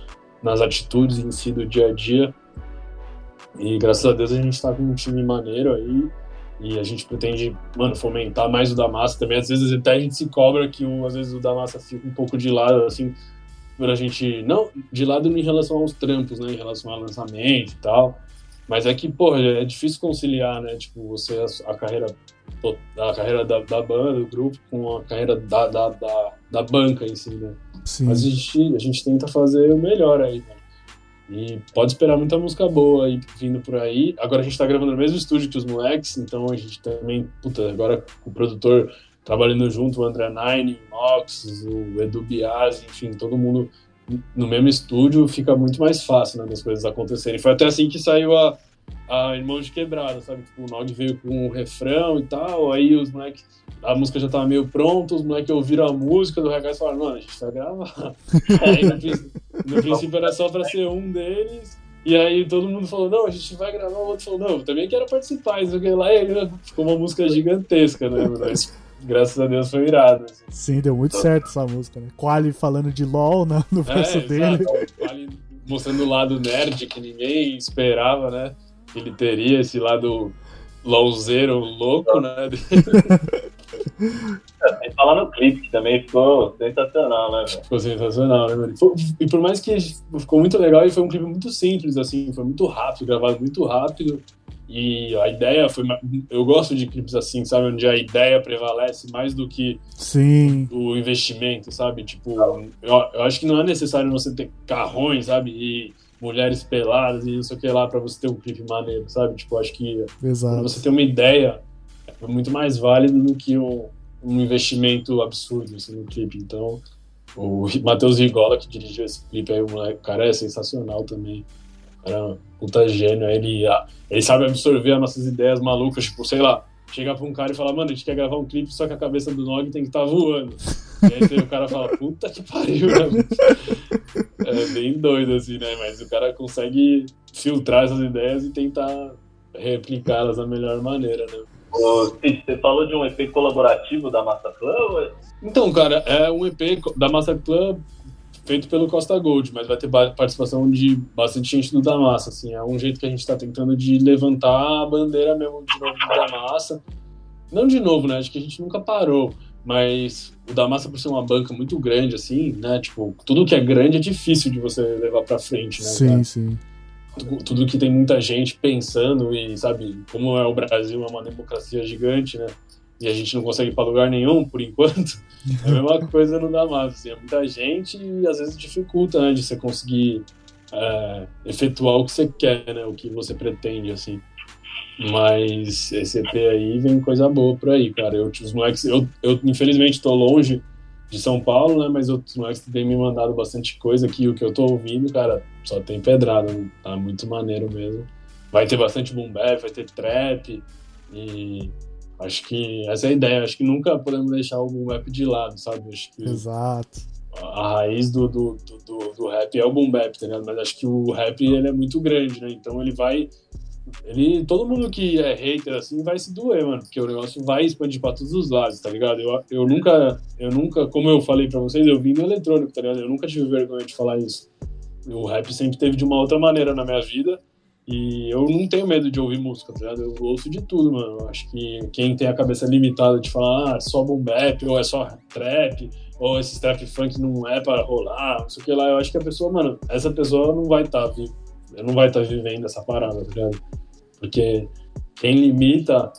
nas atitudes em si do dia a dia. E graças a Deus a gente tá com um time maneiro aí. E a gente pretende, mano, fomentar mais o da massa também. Às vezes até a gente se cobra que o, às vezes o da massa fica um pouco de lado, assim, por a gente. Não, de lado em relação aos trampos, né? Em relação ao lançamento e tal. Mas é que, porra, é difícil conciliar, né? Tipo, você, a, carreira a carreira da, da banda, do grupo, com a carreira da, da, da, da banca em si, né? Sim. Mas a gente, a gente tenta fazer o melhor aí, né? E pode esperar muita música boa aí vindo por aí. Agora a gente tá gravando no mesmo estúdio que os moleques, então a gente também, puta, agora o produtor trabalhando junto, o André Nine, o Nox, o Edu Biasi, enfim, todo mundo no mesmo estúdio, fica muito mais fácil, né, das coisas acontecerem. Foi até assim que saiu a, a Irmãos de Quebrada, sabe? Tipo, o Nog veio com o refrão e tal, aí os moleques, a música já tava meio pronta, os moleques ouviram a música do Regais e falaram, mano, a gente vai gravar. aí no, prin- no princípio era só pra ser um deles, e aí todo mundo falou, não, a gente vai gravar, o outro falou, não, eu também quero participar, isso que lá, e aí ficou uma música gigantesca, né? Mas, graças a Deus foi irado. assim. Sim, deu muito certo essa música, né? Quali falando de LOL na- no verso dele. É, exato. Ali mostrando o lado nerd que ninguém esperava, né? Que ele teria esse lado LOLzeiro louco, né? Sem falar no clipe, que também ficou sensacional, né, velho? Ficou sensacional, né, mano? E por mais que ficou muito legal, e foi um clipe muito simples, assim, foi muito rápido, gravado muito rápido. E a ideia foi. Eu gosto de clipes assim, sabe? Onde a ideia prevalece mais do que Sim, o investimento, sabe? Tipo, eu, eu acho que não é necessário você ter carrões, sabe? E mulheres peladas e não sei o que lá pra você ter um clipe maneiro, sabe? Tipo, eu acho que quando exato. você tem uma ideia, muito mais válido do que um, um investimento absurdo assim, no clipe. Então, o Matheus Rigola, que dirigiu esse clipe aí, o moleque- cara é sensacional também. O cara é um puta gênio. Ele, ah, ele sabe absorver as nossas ideias malucas, tipo, sei lá, chegar pra um cara e falar, mano, a gente quer gravar um clipe, só que a cabeça do Nog tem que estar voando. E aí o cara fala, puta que pariu, né? É bem doido, assim, né? Mas o cara consegue filtrar essas ideias e tentar replicá-las da melhor maneira, né? Ô, Cid, você falou de um EP colaborativo da Massa Club? ou- Então, cara, é um EP da Master Club feito pelo Costa Gold, mas vai ter participação de bastante gente do Da Massa, assim, é um jeito que a gente tá tentando de levantar a bandeira mesmo de novo do Da Massa. Não de novo, né, acho que a gente nunca parou, mas o Da Massa por ser uma banca muito grande, assim, né, tipo, tudo que é grande é difícil de você levar pra frente, né, Sim, cara? sim. Tudo- que tem muita gente pensando e sabe como é o Brasil é uma democracia gigante né? E a gente não consegue ir para lugar nenhum por enquanto é a mesma coisa no Damasco assim, é muita gente e às vezes dificulta né, de você conseguir é, efetuar o que você quer né o que você pretende assim. Mas esse EP aí vem coisa boa por aí cara. Eu os moleques eu, eu infelizmente tô longe de São Paulo, né? Mas outros moleques têm me mandado bastante coisa aqui. O que eu tô ouvindo, cara, só tem pedrada. né? Tá muito maneiro mesmo. Vai ter bastante boom bap, vai ter trap. E acho que essa é a ideia. Acho que nunca podemos deixar o boom bap de lado, sabe? Acho que Exato. a raiz do, do, do, do- do rap é o boom bap, tá ligado? Mas acho que o rap ele é muito grande, né? Então ele vai. Ele, todo mundo que é hater assim vai se doer, mano, porque o negócio vai expandir pra todos os lados, tá ligado? Eu, eu nunca, eu nunca, como eu falei pra vocês, eu vim no eletrônico, tá ligado? Eu nunca tive vergonha de falar isso. O rap sempre teve de uma outra maneira na minha vida e eu não tenho medo de ouvir música, tá ligado? Eu ouço de tudo, mano. Eu acho que quem tem a cabeça limitada de falar, ah, é só boom bap, ou é só trap, ou esse trap funk não é pra rolar, não sei o que lá, eu acho que a pessoa, mano, essa pessoa não vai estar viva, não vai estar vivendo essa parada, tá ligado? Porque quem limita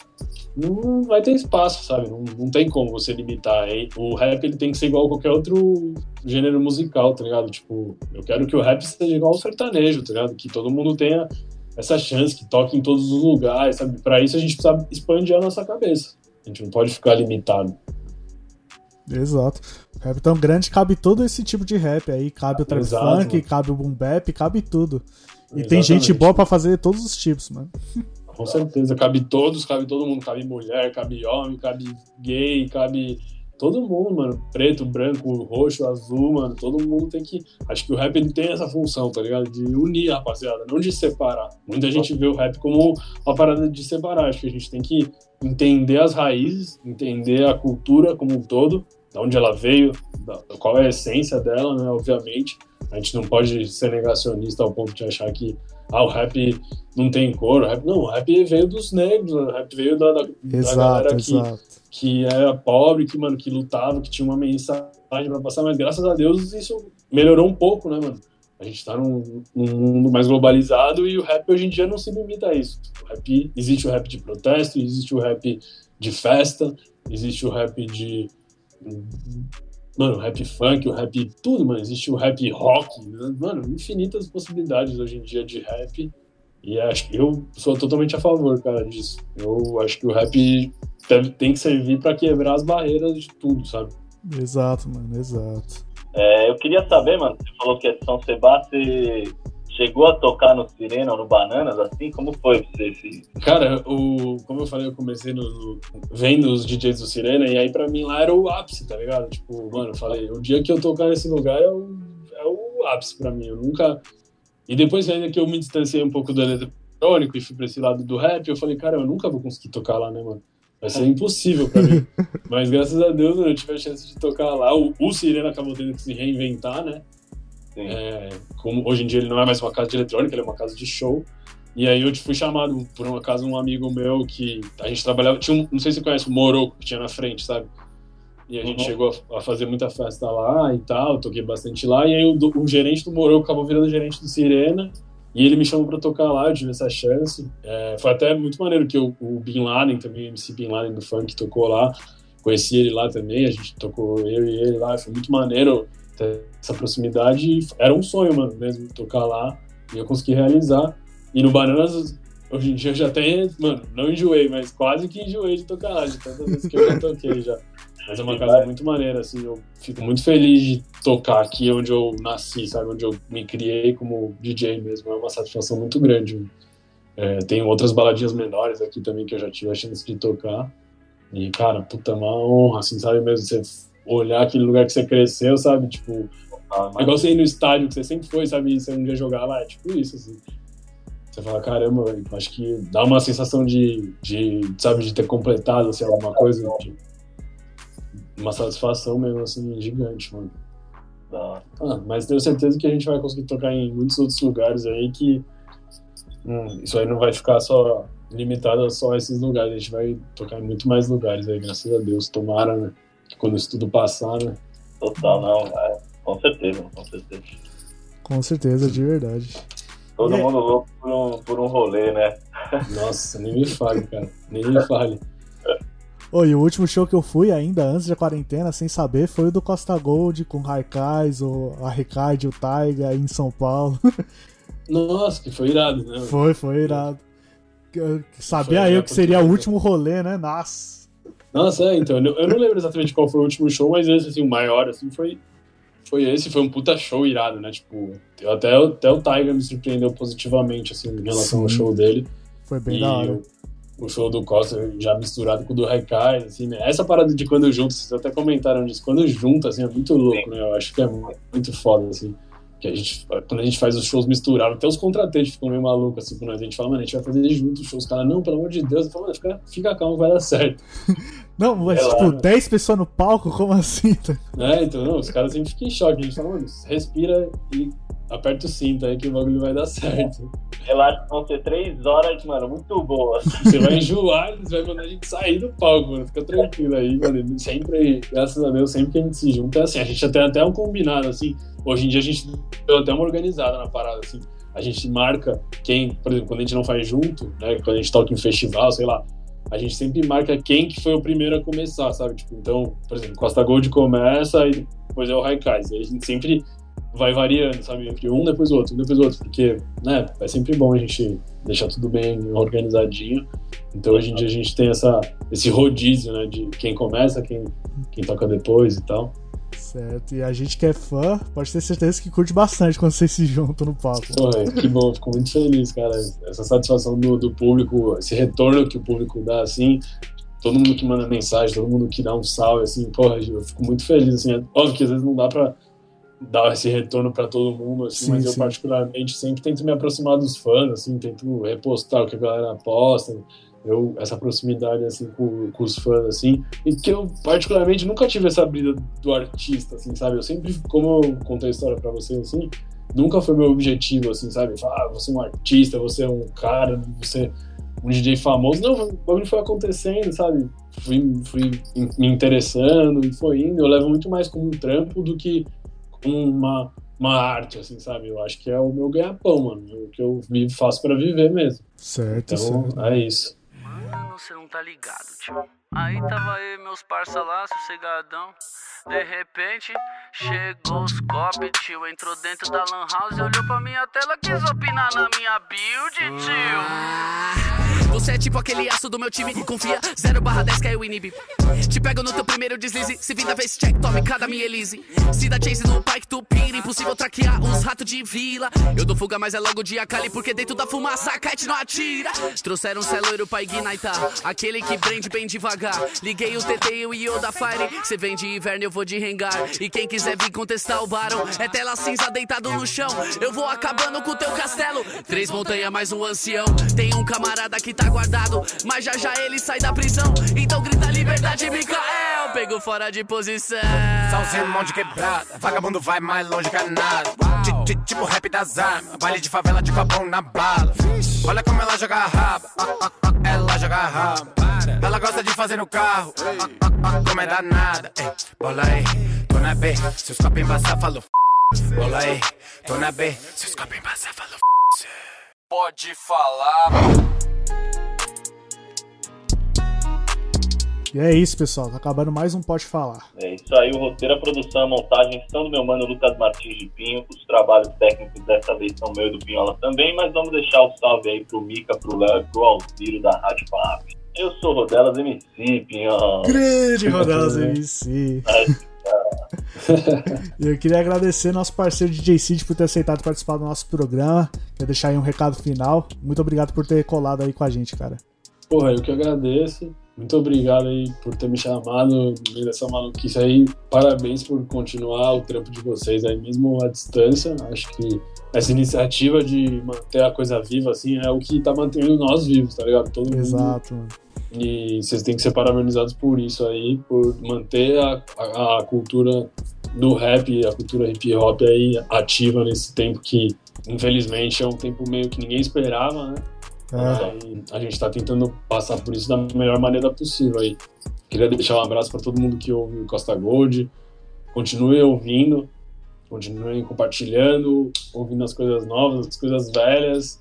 não vai ter espaço, sabe? Não, não tem como você limitar. hein? O rap ele tem que ser igual a qualquer outro gênero musical, tá ligado? Tipo, eu quero que o rap seja igual ao sertanejo, tá ligado? Que todo mundo tenha essa chance, que toque em todos os lugares, sabe? Pra isso a gente precisa expandir a nossa cabeça. A gente não pode ficar limitado. Exato. O rap tão grande cabe todo esse tipo de rap aí. Cabe o trap funk, mano. cabe o boom bap, cabe tudo. E tem gente Exatamente. boa pra fazer todos os tipos, mano. Com certeza, cabe todos, cabe todo mundo, cabe mulher, cabe homem, cabe gay, cabe todo mundo, mano. Preto, branco, roxo, azul, mano. Todo mundo tem que. Acho que o rap ele tem essa função, tá ligado? De unir a rapaziada, não de separar. Muita gente vê o rap como uma parada de separar. Acho que a gente tem que entender as raízes, entender a cultura como um todo, de onde ela veio, qual é a essência dela, né? Obviamente. A gente não pode ser negacionista ao ponto de achar que ah, o rap não tem cor. O rap, não, o rap veio dos negros, o rap veio da, da, da Exato, galera que, exato. que era pobre, que, mano, que lutava, que tinha uma mensagem pra passar, mas graças a Deus isso melhorou um pouco, né, mano? A gente tá num, num mundo mais globalizado e o rap hoje em dia não se limita a isso. O rap, existe o rap de protesto, existe o rap de festa, existe o rap de. Mano, o rap funk, o rap tudo, mano. Existe o rap rock, né? mano, infinitas possibilidades hoje em dia de rap. E acho que eu sou totalmente a favor, cara, disso. Eu acho que o rap deve, tem que servir pra quebrar as barreiras de tudo, sabe? Exato, mano, exato. É, eu queria saber, mano, você falou que é de São Sebastião, você chegou a tocar no Sirena ou no Bananas, assim? Como foi pra você esse... Cara, o, como eu falei, eu comecei no, no- vendo os DJs do Sirena, e aí pra mim lá era o ápice, tá ligado? Tipo, mano, eu falei, o dia que eu tocar nesse lugar é o, é o ápice pra mim. Eu nunca. E depois ainda que eu me distanciei um pouco do eletrônico e fui pra esse lado do rap, eu falei, cara, eu nunca vou conseguir tocar lá, né, mano? Vai ser impossível pra mim. Mas graças a Deus eu tive a chance de tocar lá. O, o Sirena acabou tendo que se reinventar, né? É, como hoje em dia ele não é mais uma casa de eletrônica, ele é uma casa de show. E aí eu fui chamado por um acaso um amigo meu que a gente trabalhava. Tinha um, não sei se você conhece o Moroco que tinha na frente, sabe? E a gente Uhum. chegou a, a fazer muita festa lá e tal, toquei bastante lá. E aí o, do- o gerente do Morou acabou virando gerente do Sirena. E ele me chamou pra tocar lá, eu tive essa chance. É, foi até muito maneiro que o, o Bin Laden, também, o MC Bin Laden do funk, tocou lá. Conheci ele lá também, a gente tocou eu e ele lá. Foi muito maneiro essa proximidade. Era um sonho, mano, mesmo, tocar lá. E eu consegui realizar. E no Bananas, hoje em dia eu já até, mano, não enjoei, mas quase que enjoei de tocar lá, de tantas vezes que eu já toquei já. Mas é uma casa muito maneira, assim, eu fico muito feliz de tocar aqui onde eu nasci, sabe, onde eu me criei como DJ mesmo, é uma satisfação muito grande. É, tem outras baladinhas menores aqui também que eu já tive a chance de tocar. E, cara, puta, uma honra, assim, sabe, mesmo você olhar aquele lugar que você cresceu, sabe, tipo, Ah, igual você ir no estádio que você sempre foi, sabe, e você um dia jogar lá, é tipo isso, assim. Você fala, caramba, acho que dá uma sensação de, de, sabe, de ter completado, assim, alguma coisa, de- uma satisfação mesmo, assim, gigante, mano. Ah, mas tenho certeza que a gente vai conseguir tocar em muitos outros lugares aí que hum, isso aí não vai ficar só limitado a só esses lugares, a gente vai tocar em muito mais lugares aí, graças a Deus, tomara, né? Quando isso tudo passar, né? Total, não, é, com certeza, com certeza. Com certeza, de verdade. Todo E- mundo louco por um, por um rolê, né? Nossa, nem me fale, cara, nem me fale. Ô, e o último show que eu fui ainda antes da quarentena, sem saber, foi o do Costa Gold com o Raikais, o a Ricard, o Taiga em São Paulo. Nossa, que foi irado, né? foi, foi irado. Sabia Foi eu que seria o último rolê, né? Nossa. Nossa, é, então, eu não, eu não lembro exatamente qual foi o último show, mas esse, assim, o maior, assim, foi, foi esse, foi um puta show irado, né, tipo, até, até o Tiger me surpreendeu positivamente, assim, em relação ao Sim. show dele, Foi bem e da hora. o, o show do Costa já misturado com o do Haikai, assim, né, essa parada de quando junta, vocês até comentaram disso, quando junta, assim, é muito louco, né, eu acho que é mu- muito foda, assim, que a gente, quando a gente faz os shows misturados, até os contratantes ficam meio malucos, assim, quando a gente fala, mano, a gente vai fazer junto os shows, os caras, não, pelo amor de Deus, eu falo, mano, fica, fica calmo, vai dar certo. Não, mas lá, tipo, né? 10 pessoas no palco, como assim? É, então, não, os caras sempre ficam em choque. A gente fala, mano, respira e aperta o cinto aí que o bagulho vai dar certo. Relaxa, vão ser três horas, mano, muito boas. Você vai enjoar, eles vão mandar a gente sair do palco, mano. Fica tranquilo aí, mano. Sempre, graças a Deus, sempre que a gente se junta, é assim, a gente tem até um combinado, assim. Hoje em dia a gente deu até uma organizada na parada, assim. A gente marca quem, por exemplo, quando a gente não faz junto, né? Quando a gente toca em festival, sei lá, a gente sempre marca quem que foi o primeiro a começar, sabe? Tipo, então, por exemplo, Costa Gold começa e depois é o Raikais. Aí a gente sempre vai variando, sabe? Entre um, depois o outro, um, depois o outro. Porque, né, é sempre bom a gente deixar tudo bem organizadinho. Então, hoje em dia, a gente tem essa, esse rodízio, né? De quem começa, quem, quem toca depois e tal. Certo, e a gente que é fã, pode ter certeza que curte bastante quando vocês se juntam no palco. É, que bom, fico muito feliz, cara. Essa satisfação do, do público, esse retorno que o público dá, assim, todo mundo que manda mensagem, todo mundo que dá um salve, assim, porra, eu fico muito feliz, assim. É óbvio que às vezes não dá pra dar esse retorno pra todo mundo, assim, Sim, mas eu sim. particularmente sempre tento me aproximar dos fãs, assim, tento repostar o que a galera posta, eu, essa proximidade, assim, com, com os fãs, assim, e que eu particularmente nunca tive essa brisa do artista, assim, sabe? Eu sempre, como eu contei a história pra vocês, assim, nunca foi meu objetivo, assim, sabe? Falar, ah, você é um artista, você é um cara, você é um DJ famoso. Não, o bagulho foi acontecendo, sabe? Fui, fui me interessando e foi indo. Eu levo muito mais como um trampo do que como uma, uma arte, assim, sabe? Eu acho que é o meu ganha-pão, mano. É o que eu vivo, faço pra viver mesmo. Certo, Então, certo. é isso. Mano, você não tá ligado, tio. Aí tava eu meus parça lá, sossegadão. De repente, chegou os copy, tio. Entrou dentro da lan house e olhou pra minha tela, quis opinar na minha build, tio. Você é tipo aquele aço do meu time confia. 0 barra 10 que é inibe. Te pego no teu primeiro deslize. Se vir da vez check, tome cada minha Elise. Se dá chase no bike tu pira Impossível traquear os ratos de vila. Eu dou fuga, mas é logo dia cali Porque dentro da fumaça a kite não atira. Trouxeram um celoiro pra ignitar Aquele que prende bem devagar. Liguei o TT e o Io da Fire. Cê vem de inverno, eu vou de rengar. E quem quiser vir contestar o barão É tela cinza deitado no chão. Eu vou acabando com teu castelo. Três montanhas mais um ancião. Tem um camarada que tá guardado Mas já já ele sai da prisão Então grita liberdade, Mikael Pegou fora de posição Salzinho, mão de quebrada. Vagabundo vai mais longe que nada. Ti- ti- Tipo rap das armas. Baile de favela de copão na bala. Olha como ela joga a raba. ah, ah, ah, Ela joga a raba. Ela gosta de fazer no carro, como é danada. Bola aí, tô na B. Se os copos embaçar, falou f. Bola aí, tô na B. Se os copos embaçar, falou f. Pode falar. E é isso, pessoal. Tá acabando mais um Pode Falar. É isso aí, o roteiro, a produção, a montagem são do meu mano Lucas Martins de Pinho. Os trabalhos técnicos dessa vez são meu e do Pinhola também, mas vamos deixar o salve aí pro Mica, pro Léo e pro Alciro da Rádio Pap. Eu sou Rodelas MC, Pinhola. Grande Rodelas MC. E eu queria agradecer nosso parceiro DJ Cid por ter aceitado participar do nosso programa. Quer deixar aí um recado final. Muito obrigado por ter colado aí com a gente, cara. Porra, eu que agradeço. Muito obrigado aí por ter me chamado no meio dessa maluquice aí. Parabéns por continuar o trampo de vocês aí, mesmo à distância. Acho que essa iniciativa de manter a coisa viva, assim, é o que tá mantendo nós vivos, tá ligado? Todo mundo. Exato. E vocês têm que ser parabenizados por isso aí, por manter a, a, a cultura do rap, a cultura hip hop aí ativa nesse tempo que, infelizmente, é um tempo meio que ninguém esperava, né? É. Aí a gente está tentando passar por isso da melhor maneira possível aí. Queria deixar um abraço para todo mundo que ouve o Costa Gold. Continue ouvindo, continue compartilhando, ouvindo as coisas novas, as coisas velhas.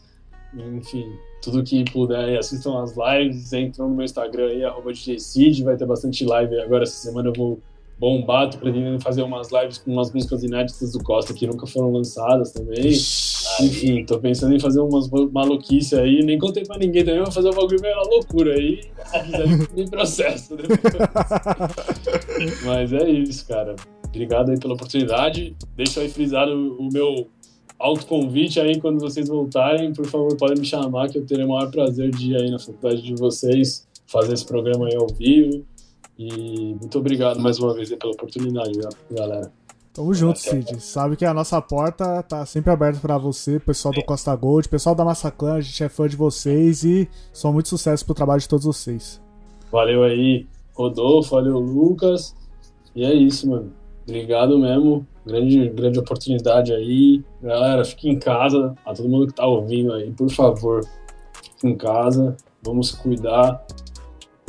Enfim, tudo que puder assistam as lives, entram no meu Instagram aí, arroba DJCid, vai ter bastante live. Agora essa semana eu vou bombar, tô pretendendo fazer umas lives com umas músicas inéditas do Costa que nunca foram lançadas também. Enfim, tô pensando em fazer umas maluquices aí, nem contei pra ninguém também, vou fazer um bagulho meio loucura aí, me processo depois. Mas é isso, cara. Obrigado aí pela oportunidade. Deixa aí frisado o meu autoconvite aí quando vocês voltarem. Por favor, podem me chamar que eu terei o maior prazer de ir aí na faculdade de vocês fazer esse programa aí ao vivo. E muito obrigado mais uma vez pela oportunidade, galera. Tamo junto, Cid. Sabe que a nossa porta tá sempre aberta pra você, pessoal do Costa Gold, pessoal da Massaclan, a gente é fã de vocês e só muito sucesso pro trabalho de todos vocês. Valeu aí, Rodolfo, valeu, Lucas. E é isso, mano. Obrigado mesmo. Grande, grande oportunidade aí. Galera, fique em casa. A todo mundo que tá ouvindo aí, por favor, fique em casa. Vamos cuidar.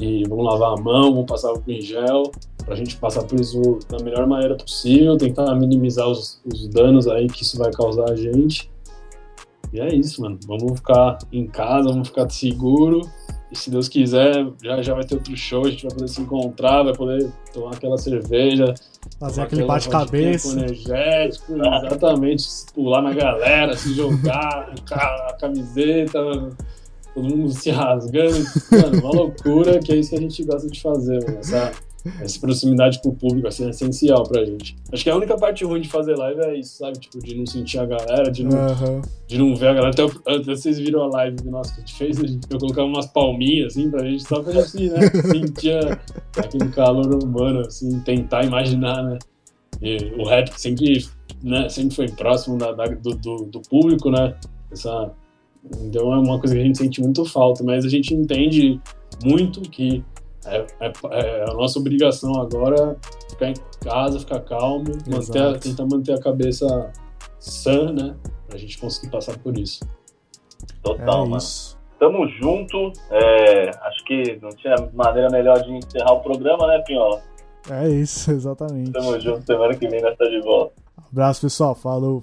E vamos lavar a mão, vamos passar o em gel para a gente passar por isso da melhor maneira possível, tentar minimizar os, os, danos aí que isso vai causar a gente. E é isso, mano. Vamos ficar em casa, vamos ficar seguro. E se Deus quiser, já, já vai ter outro show, a gente vai poder se encontrar, vai poder tomar aquela cerveja. Fazer aquele bate-cabeça. energético, exatamente. Pular na galera, se jogar, a camiseta, todo mundo se rasgando. Mano, uma loucura, que é isso que a gente gosta de fazer, mano. Essa, essa proximidade com o público assim, é essencial pra gente. Acho que a única parte ruim de fazer live é isso, sabe? Tipo, de não sentir a galera, de não, Uhum. de não ver a galera. Até, até vocês viram a live nossa que a gente fez, a gente, eu colocava umas palminhas assim pra gente, só pra gente né, sentir aquele calor humano, assim, tentar imaginar, né? E o rap sempre, né, sempre foi próximo da, da- do, do, do público, né? Essa, então é uma coisa que a gente sente muito falta, mas a gente entende muito que é, é- é a nossa obrigação agora ficar em casa, ficar calmo, manter, a- tentar manter a cabeça sã, né? Pra gente conseguir passar por isso. Total, É mano. isso. Tamo junto. É, acho que não tinha maneira melhor de encerrar o programa, né, Pinhola? É isso, exatamente. Tamo junto. Semana que vem nós tá de volta. Abraço, pessoal. Falou.